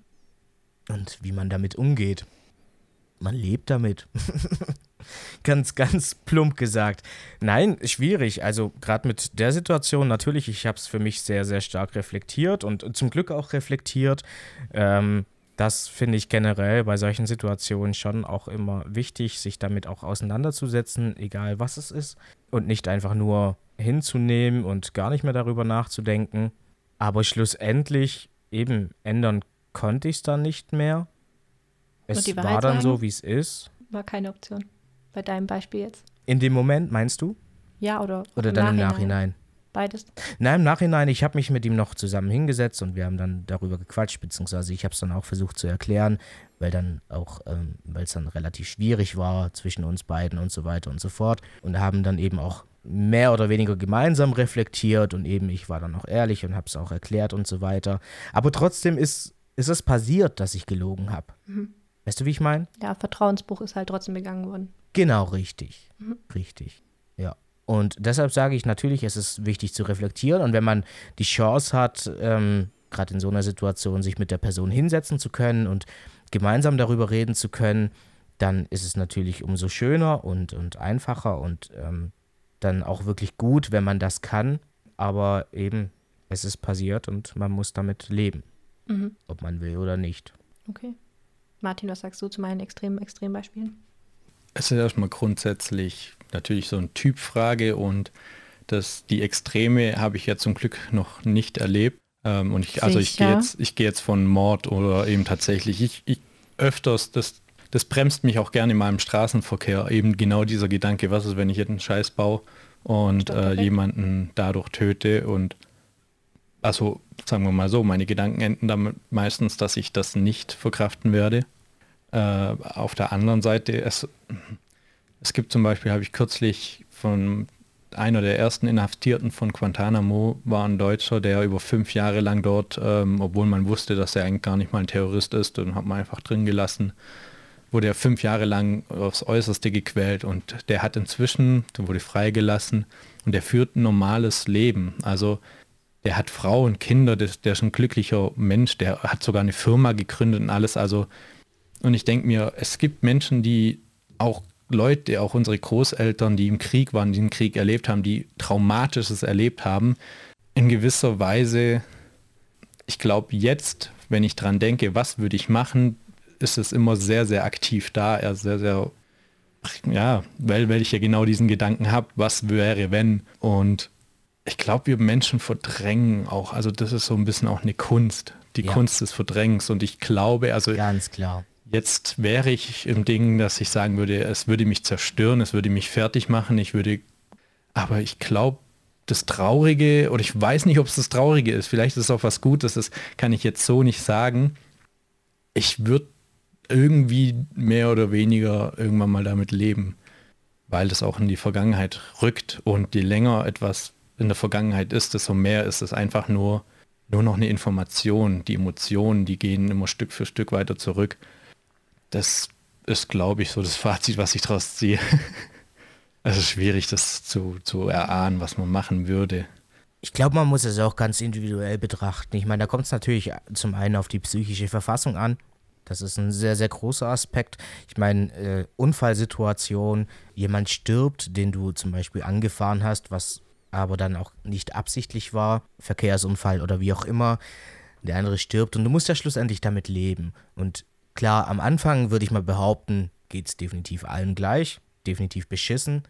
Und wie man damit umgeht. Man lebt damit. ganz, ganz plump gesagt. Nein, schwierig. Also gerade mit der Situation, natürlich, ich habe es für mich sehr, sehr stark reflektiert und zum Glück auch reflektiert. Ähm, das finde ich generell bei solchen Situationen schon auch immer wichtig, sich damit auch auseinanderzusetzen, egal was es ist. Und nicht einfach nur hinzunehmen und gar nicht mehr darüber nachzudenken. Aber schlussendlich eben ändern konnte ich es dann nicht mehr. Es war dann sagen, so, wie es ist. War keine Option. Bei deinem Beispiel jetzt. In dem Moment, meinst du? Ja, oder, oder dann im Nachhinein? Beides? Nein, im Nachhinein, ich habe mich mit ihm noch zusammen hingesetzt und wir haben dann darüber gequatscht, beziehungsweise ich habe es dann auch versucht zu erklären, weil dann auch, ähm, weil es dann relativ schwierig war zwischen uns beiden und so weiter und so fort. Und haben dann eben auch mehr oder weniger gemeinsam reflektiert und eben ich war dann auch ehrlich und habe es auch erklärt und so weiter. Aber trotzdem ist, ist es passiert, dass ich gelogen habe. Mhm. Weißt du, wie ich meine? Ja, Vertrauensbruch ist halt trotzdem begangen worden. Genau, richtig. Mhm. Richtig. Ja. Und deshalb sage ich natürlich, es ist wichtig zu reflektieren und wenn man die Chance hat, ähm, gerade in so einer Situation sich mit der Person hinsetzen zu können und gemeinsam darüber reden zu können, dann ist es natürlich umso schöner und, und einfacher und ähm, dann auch wirklich gut, wenn man das kann. Aber eben, es ist passiert und man muss damit leben, mhm. ob man will oder nicht. Okay. Martin, was sagst du zu meinen extremen Extrembeispielen? Es ist erstmal grundsätzlich natürlich so eine Typfrage und das, die Extreme habe ich ja zum Glück noch nicht erlebt. Ähm, und ich, also ich gehe jetzt, ich jetzt von Mord oder eben tatsächlich, ich, ich öfters, das, das bremst mich auch gerne in meinem Straßenverkehr, eben genau dieser Gedanke, was ist, wenn ich jetzt einen Scheiß baue und äh, jemanden dadurch töte und also sagen wir mal so, meine Gedanken enden damit meistens, dass ich das nicht verkraften werde. Äh, auf der anderen Seite, es, es gibt zum Beispiel, habe ich kürzlich von einer der ersten Inhaftierten von Guantanamo war ein Deutscher, der über fünf Jahre lang dort, ähm, obwohl man wusste, dass er eigentlich gar nicht mal ein Terrorist ist, und hat man einfach drin gelassen, wurde er fünf Jahre lang aufs Äußerste gequält und der hat inzwischen, der wurde freigelassen und der führt ein normales Leben. Also der hat Frau und Kinder, der, der ist ein glücklicher Mensch, der hat sogar eine Firma gegründet und alles. Also und ich denke mir, es gibt Menschen, die auch Leute, auch unsere Großeltern, die im Krieg waren, die den Krieg erlebt haben, die Traumatisches erlebt haben, in gewisser Weise, ich glaube jetzt, wenn ich dran denke, was würde ich machen, ist es immer sehr, sehr aktiv da, er sehr, sehr, ja, weil, weil ich ja genau diesen Gedanken habe, was wäre, wenn. Und ich glaube, wir Menschen verdrängen auch, also das ist so ein bisschen auch eine Kunst, die ja. Kunst des Verdrängens. Und ich glaube, also ganz klar Jetzt wäre ich im Ding, dass ich sagen würde, es würde mich zerstören, es würde mich fertig machen, ich würde, aber ich glaube, das Traurige, oder ich weiß nicht, ob es das Traurige ist, vielleicht ist es auch was Gutes, das kann ich jetzt so nicht sagen. Ich würde irgendwie mehr oder weniger irgendwann mal damit leben, weil das auch in die Vergangenheit rückt und je länger etwas in der Vergangenheit ist, desto mehr ist es einfach nur, nur noch eine Information. Die Emotionen, die gehen immer Stück für Stück weiter zurück das ist, glaube ich, so das Fazit, was ich daraus ziehe. Also schwierig, das zu, zu erahnen, was man machen würde. Ich glaube, man muss es auch ganz individuell betrachten. Ich meine, da kommt es natürlich zum einen auf die psychische Verfassung an. Das ist ein sehr, sehr großer Aspekt. Ich meine, äh, Unfallsituation, jemand stirbt, den du zum Beispiel angefahren hast, was aber dann auch nicht absichtlich war, Verkehrsunfall oder wie auch immer, der andere stirbt und du musst ja schlussendlich damit leben. Und Klar, am Anfang würde ich mal behaupten, geht es definitiv allen gleich, definitiv beschissen.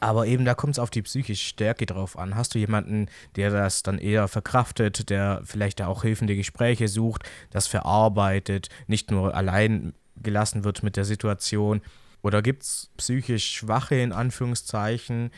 Aber eben da kommt es auf die psychische Stärke drauf an. Hast du jemanden, der das dann eher verkraftet, der vielleicht auch hilfende Gespräche sucht, das verarbeitet, nicht nur allein gelassen wird mit der Situation? Oder gibt es psychisch Schwache in Anführungszeichen,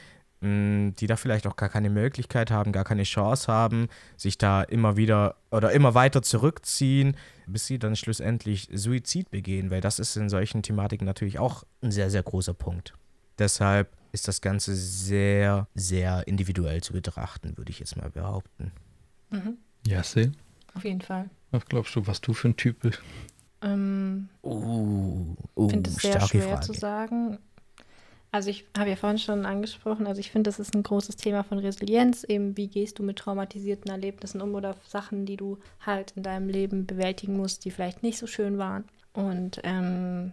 die da vielleicht auch gar keine Möglichkeit haben, gar keine Chance haben, sich da immer wieder oder immer weiter zurückziehen, bis sie dann schlussendlich Suizid begehen, weil das ist in solchen Thematiken natürlich auch ein sehr, sehr großer Punkt. Deshalb ist das Ganze sehr, sehr individuell zu betrachten, würde ich jetzt mal behaupten. Mhm. Ja, sehe. Auf jeden Fall. Was glaubst du, was du für ein Typ bist? Ähm, uh, uh, finde es sehr schwer Frage. zu sagen. Also ich habe ja vorhin schon angesprochen, also ich finde, das ist ein großes Thema von Resilienz, eben wie gehst du mit traumatisierten Erlebnissen um oder Sachen, die du halt in deinem Leben bewältigen musst, die vielleicht nicht so schön waren. Und ähm,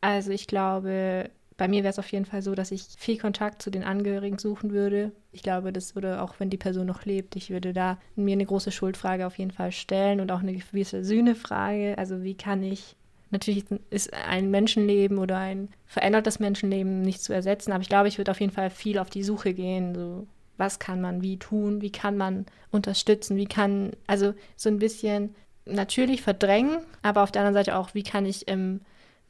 also ich glaube, bei mir wäre es auf jeden Fall so, dass ich viel Kontakt zu den Angehörigen suchen würde. Ich glaube, das würde auch, wenn die Person noch lebt, ich würde da mir eine große Schuldfrage auf jeden Fall stellen und auch eine gewisse Sühnefrage. Also wie kann ich Natürlich ist ein Menschenleben oder ein verändertes Menschenleben nicht zu ersetzen, aber ich glaube, ich würde auf jeden Fall viel auf die Suche gehen. So, was kann man wie tun? Wie kann man unterstützen? Wie kann, also so ein bisschen natürlich verdrängen, aber auf der anderen Seite auch, wie kann ich ähm,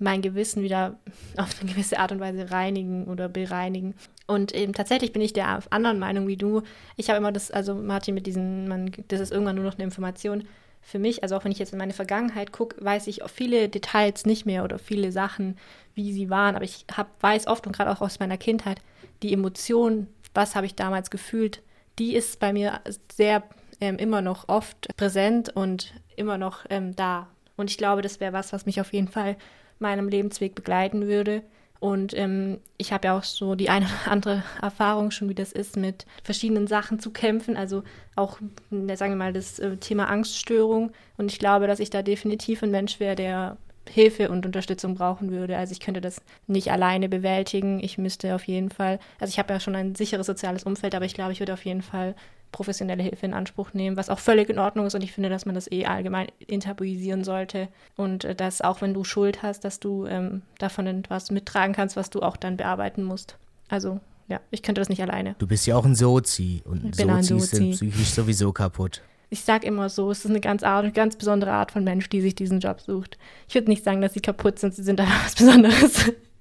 mein Gewissen wieder auf eine gewisse Art und Weise reinigen oder bereinigen. Und eben tatsächlich bin ich der anderen Meinung wie du. Ich habe immer das, also Martin, mit diesen, man, das ist irgendwann nur noch eine Information für mich. Also auch wenn ich jetzt in meine Vergangenheit gucke, weiß ich viele Details nicht mehr oder viele Sachen, wie sie waren. Aber ich hab, weiß oft und gerade auch aus meiner Kindheit, die Emotion, was habe ich damals gefühlt, die ist bei mir sehr ähm, immer noch oft präsent und immer noch ähm, da. Und ich glaube, das wäre was, was mich auf jeden Fall meinem Lebensweg begleiten würde. Und ähm, ich habe ja auch so die eine oder andere Erfahrung schon, wie das ist, mit verschiedenen Sachen zu kämpfen. Also auch, sagen wir mal, das äh, Thema Angststörung. Und ich glaube, dass ich da definitiv ein Mensch wäre, der Hilfe und Unterstützung brauchen würde. Also ich könnte das nicht alleine bewältigen. Ich müsste auf jeden Fall, also ich habe ja schon ein sicheres soziales Umfeld, aber ich glaube, ich würde auf jeden Fall professionelle Hilfe in Anspruch nehmen, was auch völlig in Ordnung ist und ich finde, dass man das eh allgemein enttabuisieren sollte und äh, dass auch wenn du Schuld hast, dass du ähm, davon etwas mittragen kannst, was du auch dann bearbeiten musst. Also ja, ich könnte das nicht alleine. Du bist ja auch ein Sozi und Sozis Sozi. sind psychisch sowieso kaputt. Ich sage immer so, es ist eine ganz, Art, ganz besondere Art von Mensch, die sich diesen Job sucht. Ich würde nicht sagen, dass sie kaputt sind, sie sind einfach was Besonderes.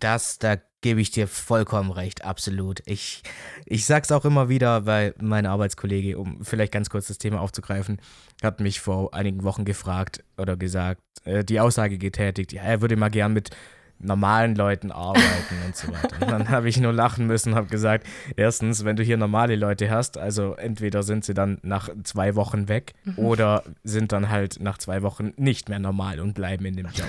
Das, da gebe ich dir vollkommen recht, absolut. Ich, ich sag's auch immer wieder, weil mein Arbeitskollege, um vielleicht ganz kurz das Thema aufzugreifen, hat mich vor einigen Wochen gefragt oder gesagt, äh, die Aussage getätigt, ja, er würde mal gern mit normalen Leuten arbeiten und so weiter. Und dann habe ich nur lachen müssen und habe gesagt, erstens, wenn du hier normale Leute hast, also entweder sind sie dann nach zwei Wochen weg mhm. oder sind dann halt nach zwei Wochen nicht mehr normal und bleiben in dem Job.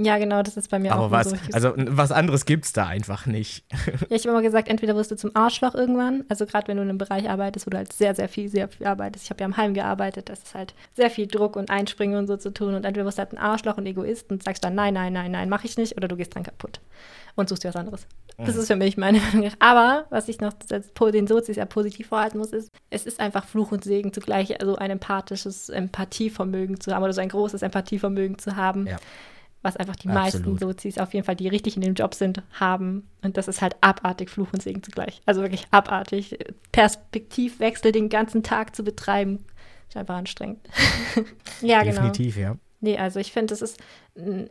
Ja, genau, das ist bei mir Aber auch was, so. Also was anderes gibt es da einfach nicht. Ja, ich habe immer gesagt, entweder wirst du zum Arschloch irgendwann, also gerade wenn du in einem Bereich arbeitest, wo du halt sehr, sehr viel, sehr viel arbeitest. Ich habe ja am Heim gearbeitet, das ist halt sehr viel Druck und Einspringen und so zu tun. Und entweder wirst du halt ein Arschloch und Egoist und sagst dann, nein, nein, nein, nein, mache ich nicht, oder du gehst dran kaputt und suchst dir was anderes. Das mhm. ist für mich meine Meinung. Aber was ich noch den Sozis ja positiv vorhalten muss, ist, es ist einfach Fluch und Segen zugleich, also ein empathisches Empathievermögen zu haben oder so ein großes Empathievermögen zu haben. Ja was einfach die Absolut. meisten Sozis auf jeden Fall, die richtig in dem Job sind, haben. Und das ist halt abartig, Fluch und Segen zugleich. Also wirklich abartig. Perspektivwechsel den ganzen Tag zu betreiben, ist einfach anstrengend. ja, genau. Definitiv, ja. Nee, also ich finde, das ist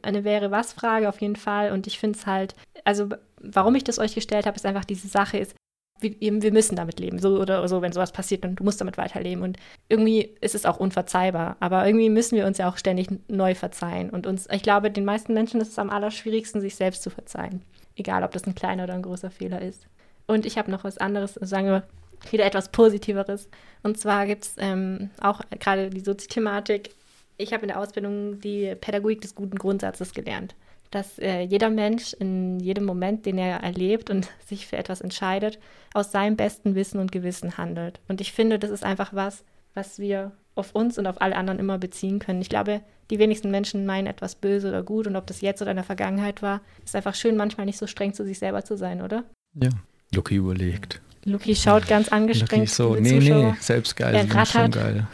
eine wäre-was-Frage auf jeden Fall. Und ich finde es halt, also warum ich das euch gestellt habe, ist einfach diese Sache ist, wir, wir müssen damit leben, so oder so, wenn sowas passiert und du musst damit weiterleben. Und irgendwie ist es auch unverzeihbar, aber irgendwie müssen wir uns ja auch ständig neu verzeihen. Und uns, ich glaube, den meisten Menschen ist es am allerschwierigsten, sich selbst zu verzeihen. Egal, ob das ein kleiner oder ein großer Fehler ist. Und ich habe noch was anderes, sagen wir, wieder etwas Positiveres. Und zwar gibt es ähm, auch gerade die Sozi-Thematik. Ich habe in der Ausbildung die Pädagogik des guten Grundsatzes gelernt dass äh, jeder Mensch in jedem Moment, den er erlebt und sich für etwas entscheidet, aus seinem besten Wissen und Gewissen handelt. Und ich finde, das ist einfach was, was wir auf uns und auf alle anderen immer beziehen können. Ich glaube, die wenigsten Menschen meinen etwas böse oder gut und ob das jetzt oder in der Vergangenheit war, ist einfach schön, manchmal nicht so streng zu sich selber zu sein, oder? Ja, Lucky überlegt. Lucky schaut ganz angestrengt. Lucky so, nee, Zuschauer. nee, selbst geil, er schon geil.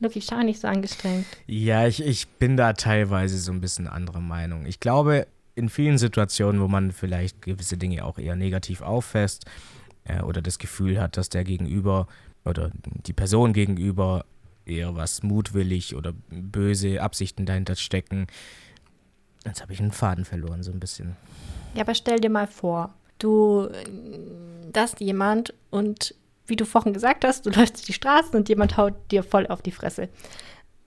Lucky, schau nicht so angestrengt. Ja, ich, ich bin da teilweise so ein bisschen anderer Meinung. Ich glaube, in vielen Situationen, wo man vielleicht gewisse Dinge auch eher negativ auffasst äh, oder das Gefühl hat, dass der Gegenüber oder die Person gegenüber eher was mutwillig oder böse Absichten dahinter stecken. Jetzt habe ich einen Faden verloren, so ein bisschen. Ja, aber stell dir mal vor, du, das jemand und wie du vorhin gesagt hast, du läufst durch die Straßen und jemand haut dir voll auf die Fresse.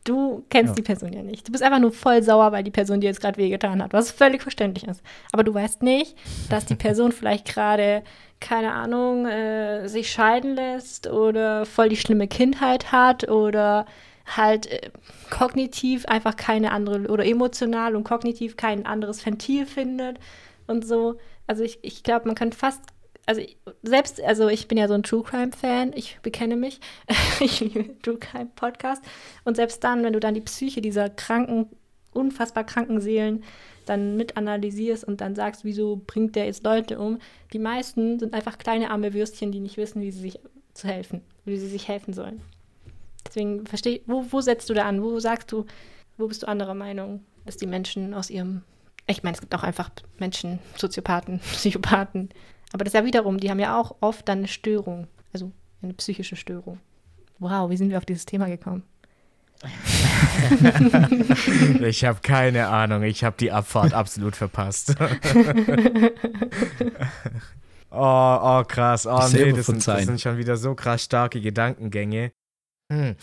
Du kennst ja. die Person ja nicht. Du bist einfach nur voll sauer, weil die Person dir jetzt gerade wehgetan hat, was völlig verständlich ist. Aber du weißt nicht, dass die Person vielleicht gerade, keine Ahnung, äh, sich scheiden lässt oder voll die schlimme Kindheit hat oder halt äh, kognitiv einfach keine andere oder emotional und kognitiv kein anderes Ventil findet und so. Also ich, ich glaube, man kann fast also selbst, also ich bin ja so ein True Crime-Fan, ich bekenne mich. ich liebe True Crime-Podcast. Und selbst dann, wenn du dann die Psyche dieser kranken, unfassbar kranken Seelen dann mit analysierst und dann sagst, wieso bringt der jetzt Leute um, die meisten sind einfach kleine arme Würstchen, die nicht wissen, wie sie sich zu helfen, wie sie sich helfen sollen. Deswegen verstehe wo, wo setzt du da an? Wo sagst du, wo bist du anderer Meinung, dass die Menschen aus ihrem ich meine, es gibt auch einfach Menschen, Soziopathen, Psychopathen, aber das ist ja wiederum, die haben ja auch oft dann eine Störung, also eine psychische Störung. Wow, wie sind wir auf dieses Thema gekommen? ich habe keine Ahnung, ich habe die Abfahrt absolut verpasst. Oh, oh, krass. Oh, nee, das sind, das sind, schon wieder so krass starke Gedankengänge. Hm.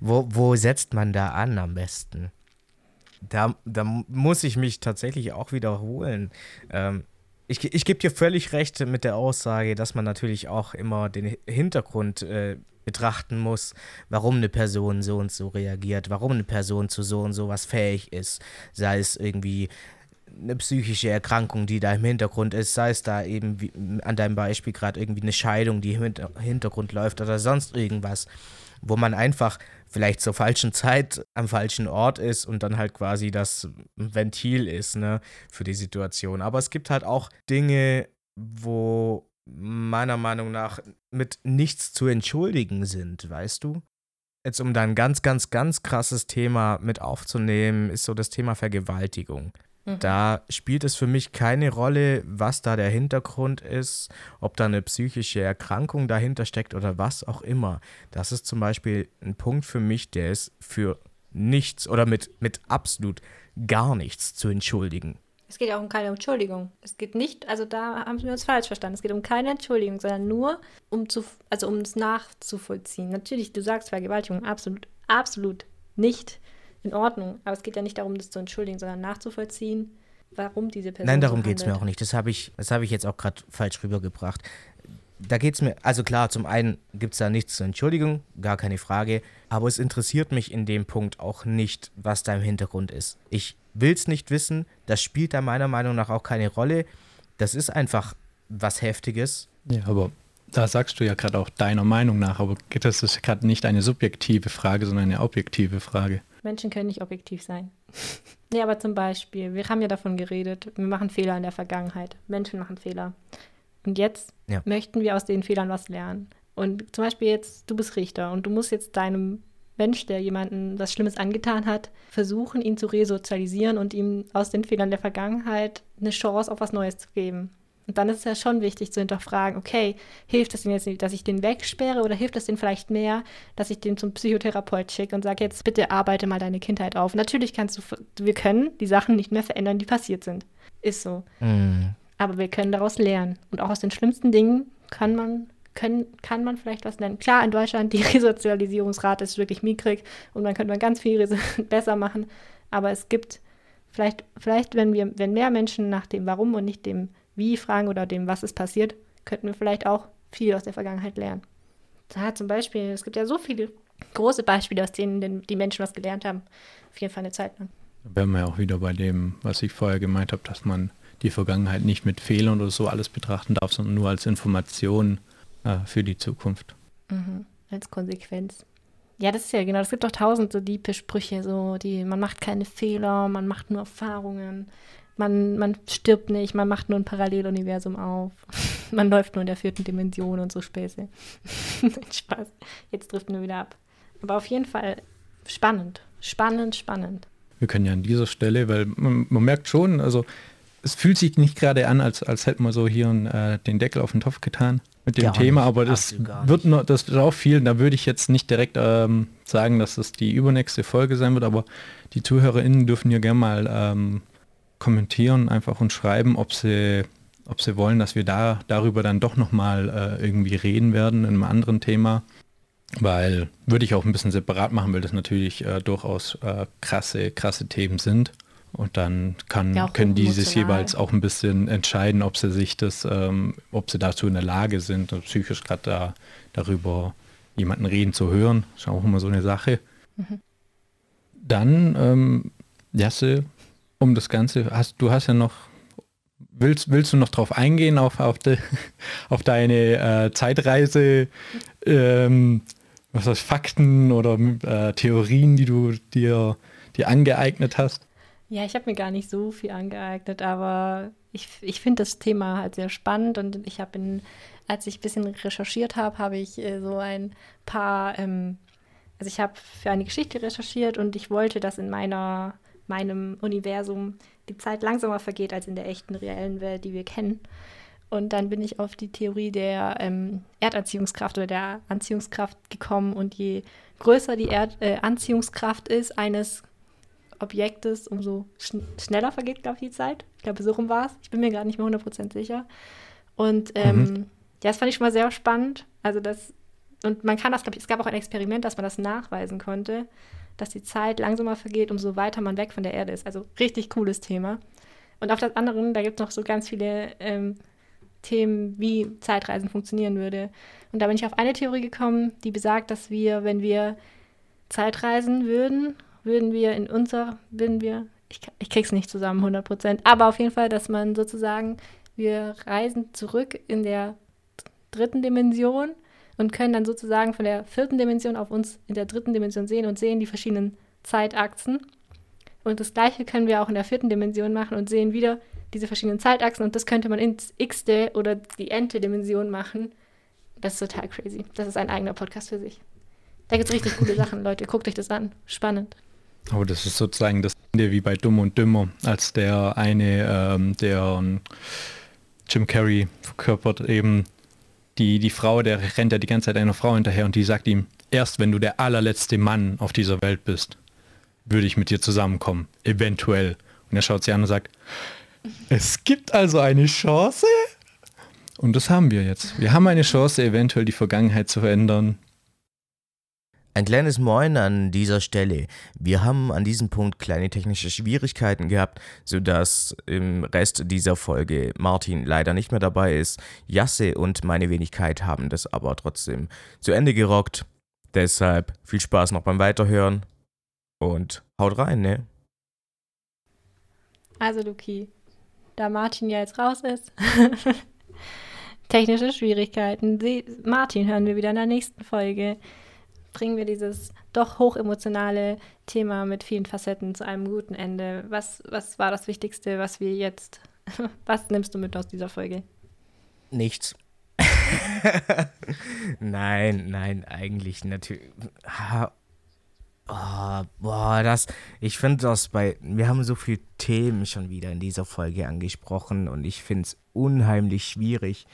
Wo, wo setzt man da an am besten? Da, da muss ich mich tatsächlich auch wiederholen. Ähm, ich, ich gebe dir völlig recht mit der Aussage, dass man natürlich auch immer den Hintergrund äh, betrachten muss, warum eine Person so und so reagiert, warum eine Person zu so und so was fähig ist. Sei es irgendwie eine psychische Erkrankung, die da im Hintergrund ist, sei es da eben an deinem Beispiel gerade irgendwie eine Scheidung, die im Hintergrund läuft oder sonst irgendwas, wo man einfach vielleicht zur falschen Zeit am falschen Ort ist und dann halt quasi das Ventil ist, ne, für die Situation. Aber es gibt halt auch Dinge, wo meiner Meinung nach mit nichts zu entschuldigen sind, weißt du? Jetzt um da ein ganz, ganz, ganz krasses Thema mit aufzunehmen, ist so das Thema Vergewaltigung. Mhm. Da spielt es für mich keine Rolle, was da der Hintergrund ist, ob da eine psychische Erkrankung dahinter steckt oder was auch immer. Das ist zum Beispiel ein Punkt für mich, der ist für nichts oder mit, mit absolut gar nichts zu entschuldigen. Es geht ja auch um keine Entschuldigung. Es geht nicht, also da haben wir uns falsch verstanden. Es geht um keine Entschuldigung, sondern nur um zu, also um es nachzuvollziehen. Natürlich, du sagst Vergewaltigung absolut, absolut nicht in Ordnung. Aber es geht ja nicht darum, das zu entschuldigen, sondern nachzuvollziehen, warum diese Person. Nein, darum so geht es mir auch nicht. Das habe ich, hab ich jetzt auch gerade falsch rübergebracht. Da geht es mir, also klar, zum einen gibt es da nichts zur Entschuldigung, gar keine Frage. Aber es interessiert mich in dem Punkt auch nicht, was da im Hintergrund ist. Ich will es nicht wissen. Das spielt da meiner Meinung nach auch keine Rolle. Das ist einfach was Heftiges. Ja, aber da sagst du ja gerade auch deiner Meinung nach, aber das ist gerade nicht eine subjektive Frage, sondern eine objektive Frage. Menschen können nicht objektiv sein. nee, aber zum Beispiel, wir haben ja davon geredet, wir machen Fehler in der Vergangenheit. Menschen machen Fehler. Und jetzt ja. möchten wir aus den Fehlern was lernen. Und zum Beispiel jetzt, du bist Richter und du musst jetzt deinem Mensch, der jemanden was Schlimmes angetan hat, versuchen, ihn zu resozialisieren und ihm aus den Fehlern der Vergangenheit eine Chance auf was Neues zu geben. Und dann ist es ja schon wichtig zu hinterfragen, okay, hilft das denn jetzt nicht, dass ich den wegsperre oder hilft das denn vielleicht mehr, dass ich den zum Psychotherapeut schicke und sage, jetzt bitte arbeite mal deine Kindheit auf. Natürlich kannst du, wir können die Sachen nicht mehr verändern, die passiert sind. Ist so. Mhm. Aber wir können daraus lernen. Und auch aus den schlimmsten Dingen kann man, können, kann man vielleicht was lernen. Klar, in Deutschland, die Resozialisierungsrate ist wirklich mickrig und man könnte man ganz viel besser machen. Aber es gibt vielleicht, vielleicht wenn wir, wenn mehr Menschen nach dem Warum und nicht dem wie fragen oder dem, was ist passiert, könnten wir vielleicht auch viel aus der Vergangenheit lernen. Da zum Beispiel, es gibt ja so viele große Beispiele, aus denen die Menschen was gelernt haben. Auf jeden Fall eine Zeit lang. Da wären wir ja auch wieder bei dem, was ich vorher gemeint habe, dass man die Vergangenheit nicht mit Fehlern oder so alles betrachten darf, sondern nur als Information äh, für die Zukunft. Mhm, als Konsequenz. Ja, das ist ja genau, es gibt doch tausend so diepe Sprüche, so die, man macht keine Fehler, man macht nur Erfahrungen man, man stirbt nicht, man macht nur ein Paralleluniversum auf. man läuft nur in der vierten Dimension und so Späße. Spaß. Jetzt driften wir wieder ab. Aber auf jeden Fall spannend. Spannend, spannend. Wir können ja an dieser Stelle, weil man, man merkt schon, also es fühlt sich nicht gerade an, als, als hätten wir so hier äh, den Deckel auf den Topf getan mit dem gar Thema, nicht, aber das wird noch, das wird auch viel. Da würde ich jetzt nicht direkt ähm, sagen, dass das die übernächste Folge sein wird, aber die ZuhörerInnen dürfen hier gerne mal ähm, kommentieren einfach und schreiben, ob sie, ob sie wollen, dass wir da darüber dann doch nochmal äh, irgendwie reden werden in einem anderen Thema. Weil würde ich auch ein bisschen separat machen, weil das natürlich äh, durchaus äh, krasse, krasse Themen sind. Und dann kann, ja, können die sich jeweils auch ein bisschen entscheiden, ob sie sich das, ähm, ob sie dazu in der Lage sind, psychisch gerade da darüber jemanden reden zu hören. Das ist auch immer so eine Sache. Mhm. Dann, ähm, Jasse, um das Ganze, hast, du hast ja noch, willst, willst du noch drauf eingehen, auf, auf, de, auf deine äh, Zeitreise, ähm, was heißt Fakten oder äh, Theorien, die du dir, dir angeeignet hast? Ja, ich habe mir gar nicht so viel angeeignet, aber ich, ich finde das Thema halt sehr spannend und ich habe als ich ein bisschen recherchiert habe, habe ich äh, so ein paar, ähm, also ich habe für eine Geschichte recherchiert und ich wollte das in meiner meinem Universum die Zeit langsamer vergeht als in der echten reellen Welt, die wir kennen. Und dann bin ich auf die Theorie der ähm, Erdanziehungskraft oder der Anziehungskraft gekommen. Und je größer die Erd äh, Anziehungskraft ist eines Objektes, umso schn schneller vergeht, glaube ich, die Zeit. Ich glaube, so rum war es. Ich bin mir gerade nicht mehr 100% sicher. Und ähm, mhm. ja, das fand ich schon mal sehr spannend. Also das, und man kann das, glaube ich, es gab auch ein Experiment, dass man das nachweisen konnte, dass die Zeit langsamer vergeht, umso weiter man weg von der Erde ist. Also richtig cooles Thema. Und auf das andere, da gibt es noch so ganz viele ähm, Themen, wie Zeitreisen funktionieren würde. Und da bin ich auf eine Theorie gekommen, die besagt, dass wir, wenn wir Zeitreisen würden, würden wir in unser, würden wir, ich, ich krieg's nicht zusammen, 100 Prozent, aber auf jeden Fall, dass man sozusagen, wir reisen zurück in der dritten Dimension und können dann sozusagen von der vierten Dimension auf uns in der dritten Dimension sehen und sehen die verschiedenen Zeitachsen. Und das gleiche können wir auch in der vierten Dimension machen und sehen wieder diese verschiedenen Zeitachsen und das könnte man ins x-te oder die n-te Dimension machen. Das ist total crazy. Das ist ein eigener Podcast für sich. Da gibt es richtig coole Sachen, Leute. Guckt euch das an. Spannend. Aber das ist sozusagen das Ende wie bei Dumm und Dümmer, als der eine, ähm, der ähm, Jim Carrey verkörpert, eben die, die Frau, der rennt ja die ganze Zeit einer Frau hinterher und die sagt ihm, erst wenn du der allerletzte Mann auf dieser Welt bist, würde ich mit dir zusammenkommen. Eventuell. Und er schaut sie an und sagt, es gibt also eine Chance? Und das haben wir jetzt. Wir haben eine Chance, eventuell die Vergangenheit zu verändern. Ein kleines Moin an dieser Stelle. Wir haben an diesem Punkt kleine technische Schwierigkeiten gehabt, sodass im Rest dieser Folge Martin leider nicht mehr dabei ist. Jasse und meine Wenigkeit haben das aber trotzdem zu Ende gerockt. Deshalb viel Spaß noch beim Weiterhören und haut rein, ne? Also, Luki, da Martin ja jetzt raus ist. Technische Schwierigkeiten. Sie, Martin hören wir wieder in der nächsten Folge. Bringen wir dieses doch hochemotionale Thema mit vielen Facetten zu einem guten Ende. Was, was war das Wichtigste, was wir jetzt. Was nimmst du mit aus dieser Folge? Nichts. nein, nein, eigentlich natürlich. Oh, boah, das, ich finde das bei, wir haben so viele Themen schon wieder in dieser Folge angesprochen und ich finde es unheimlich schwierig,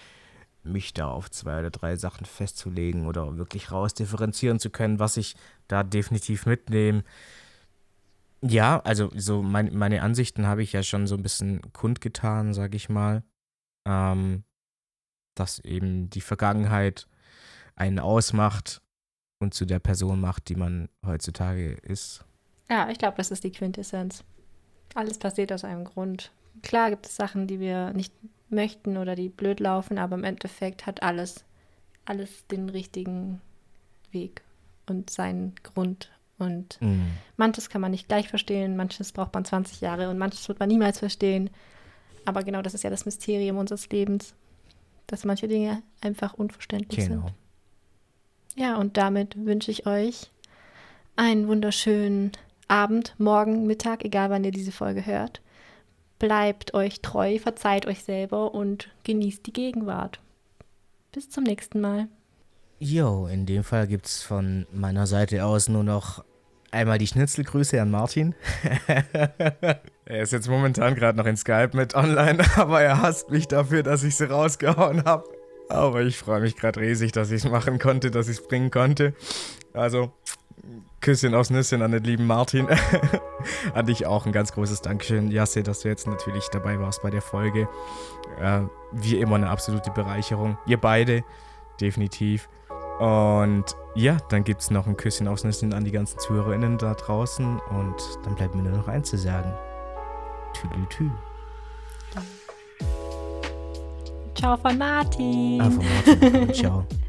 mich da auf zwei oder drei Sachen festzulegen oder wirklich rausdifferenzieren zu können, was ich da definitiv mitnehme. Ja, also so mein, meine Ansichten habe ich ja schon so ein bisschen kundgetan, sage ich mal. Ähm, dass eben die Vergangenheit einen ausmacht und zu der Person macht, die man heutzutage ist. Ja, ich glaube, das ist die Quintessenz. Alles passiert aus einem Grund. Klar gibt es Sachen, die wir nicht möchten oder die blöd laufen, aber im Endeffekt hat alles, alles den richtigen Weg und seinen Grund. Und mm. manches kann man nicht gleich verstehen, manches braucht man 20 Jahre und manches wird man niemals verstehen. Aber genau das ist ja das Mysterium unseres Lebens, dass manche Dinge einfach unverständlich genau. sind. Ja, und damit wünsche ich euch einen wunderschönen Abend, Morgen, Mittag, egal wann ihr diese Folge hört. Bleibt euch treu, verzeiht euch selber und genießt die Gegenwart. Bis zum nächsten Mal. Jo, in dem Fall gibt es von meiner Seite aus nur noch einmal die Schnitzelgrüße an Martin. er ist jetzt momentan gerade noch in Skype mit online, aber er hasst mich dafür, dass ich sie rausgehauen habe. Aber ich freue mich gerade riesig, dass ich es machen konnte, dass ich es bringen konnte. Also, Küsschen aufs Nüsschen an den lieben Martin. an dich auch ein ganz großes Dankeschön, Jasse, dass du jetzt natürlich dabei warst bei der Folge. Äh, wie immer eine absolute Bereicherung. Ihr beide, definitiv. Und ja, dann gibt es noch ein Küsschen aufs Nüsschen an die ganzen ZuhörerInnen da draußen. Und dann bleibt mir nur noch eins zu sagen. Tü-tü-tü. Ciao von Martin. Ah, von Martin. Ciao.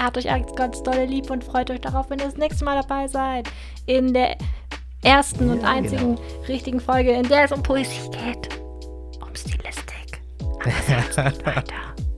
Hat euch ganz, ganz dolle lieb und freut euch darauf, wenn ihr das nächste Mal dabei seid. In der ersten ja, und einzigen genau. richtigen Folge, in der es um Poesie geht. Um Stilistik. Aber weiter.